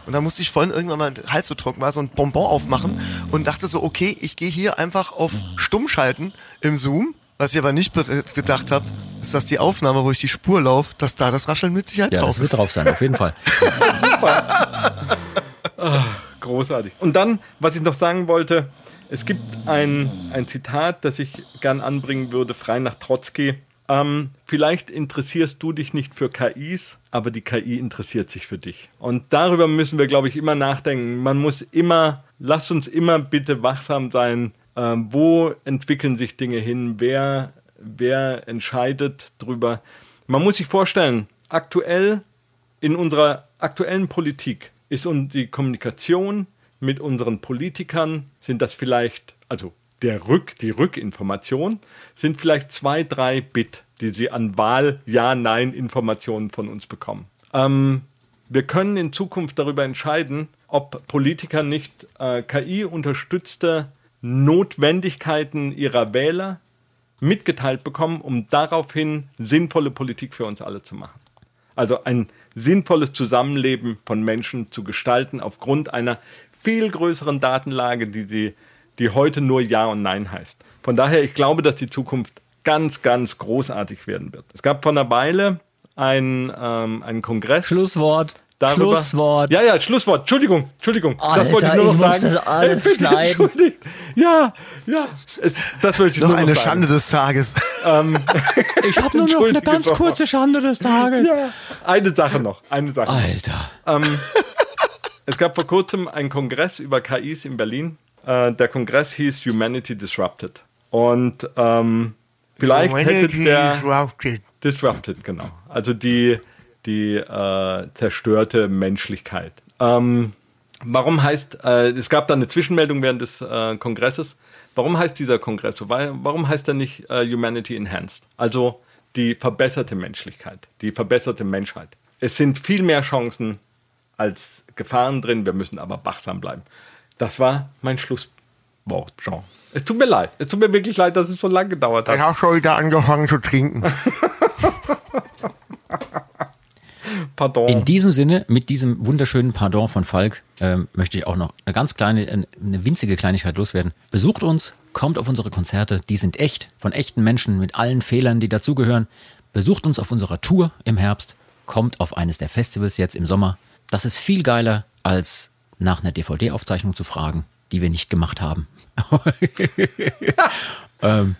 Und da musste ich vorhin irgendwann mal, der Hals so trocken war, so ein Bonbon aufmachen und dachte so, okay, ich gehe hier einfach auf Stumm schalten im Zoom. Was ich aber nicht be- gedacht habe, ist, dass die Aufnahme, wo ich die Spur laufe, dass da das Rascheln mit Sicherheit Ja, drauf das wird ist. drauf sein, auf jeden Fall. Großartig. Und dann, was ich noch sagen wollte, es gibt ein, ein Zitat, das ich gern anbringen würde, frei nach Trotzki. Ähm, vielleicht interessierst du dich nicht für KIs, aber die KI interessiert sich für dich. Und darüber müssen wir, glaube ich, immer nachdenken. Man muss immer, lasst uns immer bitte wachsam sein. Ähm, wo entwickeln sich Dinge hin? Wer, wer entscheidet drüber? Man muss sich vorstellen, aktuell in unserer aktuellen Politik ist und die Kommunikation mit unseren Politikern, sind das vielleicht, also der Rück, die Rückinformation, sind vielleicht zwei, drei Bit, die sie an Wahl Ja-Nein-Informationen von uns bekommen. Ähm, wir können in Zukunft darüber entscheiden, ob Politiker nicht äh, KI-unterstützte Notwendigkeiten ihrer Wähler mitgeteilt bekommen, um daraufhin sinnvolle Politik für uns alle zu machen. Also ein sinnvolles Zusammenleben von Menschen zu gestalten aufgrund einer viel größeren Datenlage, die, sie, die heute nur Ja und Nein heißt. Von daher, ich glaube, dass die Zukunft ganz, ganz großartig werden wird. Es gab vor einer Weile einen, ähm, einen Kongress. Schlusswort. Darüber. Schlusswort. Ja, ja, Schlusswort. Entschuldigung, Entschuldigung. Alter, das wollte ich nur noch ich muss sagen. das alles bitte, schneiden. entschuldigt. Ja, ja. Das wollte ich Noch nur eine noch sagen. Schande des Tages. Ich habe nur noch eine ganz kurze Schande des Tages. Ja. Eine Sache noch, eine Sache. Alter. Ähm, es gab vor kurzem einen Kongress über KIs in Berlin. Äh, der Kongress hieß Humanity Disrupted. Und ähm, vielleicht hätte der Disrupted, genau. Also die, die äh, zerstörte Menschlichkeit. Ähm, warum heißt, äh, es gab da eine Zwischenmeldung während des äh, Kongresses. Warum heißt dieser Kongress so? Warum heißt er nicht äh, Humanity Enhanced? Also die verbesserte Menschlichkeit, die verbesserte Menschheit. Es sind viel mehr Chancen als Gefahren drin, wir müssen aber wachsam bleiben. Das war mein Schlusswort, Jean. Es tut mir leid. Es tut mir wirklich leid, dass es so lange gedauert hat. Ich habe schon wieder angefangen zu trinken. Pardon. In diesem Sinne, mit diesem wunderschönen Pardon von Falk, ähm, möchte ich auch noch eine ganz kleine, eine winzige Kleinigkeit loswerden. Besucht uns, kommt auf unsere Konzerte, die sind echt, von echten Menschen mit allen Fehlern, die dazugehören. Besucht uns auf unserer Tour im Herbst, kommt auf eines der Festivals jetzt im Sommer. Das ist viel geiler, als nach einer DVD-Aufzeichnung zu fragen, die wir nicht gemacht haben.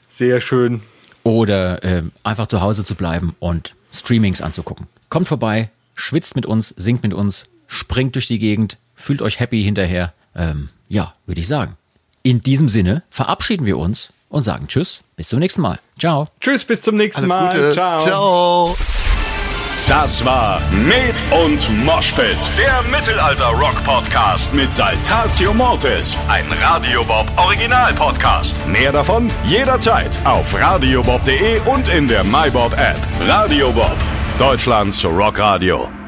Sehr schön. oder ähm, einfach zu Hause zu bleiben und Streamings anzugucken. Kommt vorbei, schwitzt mit uns, singt mit uns, springt durch die Gegend, fühlt euch happy hinterher. Ähm, ja, würde ich sagen. In diesem Sinne verabschieden wir uns und sagen Tschüss, bis zum nächsten Mal. Ciao. Tschüss, bis zum nächsten Alles Mal. Gute. Ciao. Ciao. Das war Med und Moshpit, der Mittelalter-Rock-Podcast mit Saltatio Mortis, ein Radio Bob Original-Podcast. Mehr davon jederzeit auf radiobob.de und in der MyBob-App. Radio Bob, Deutschlands Rockradio.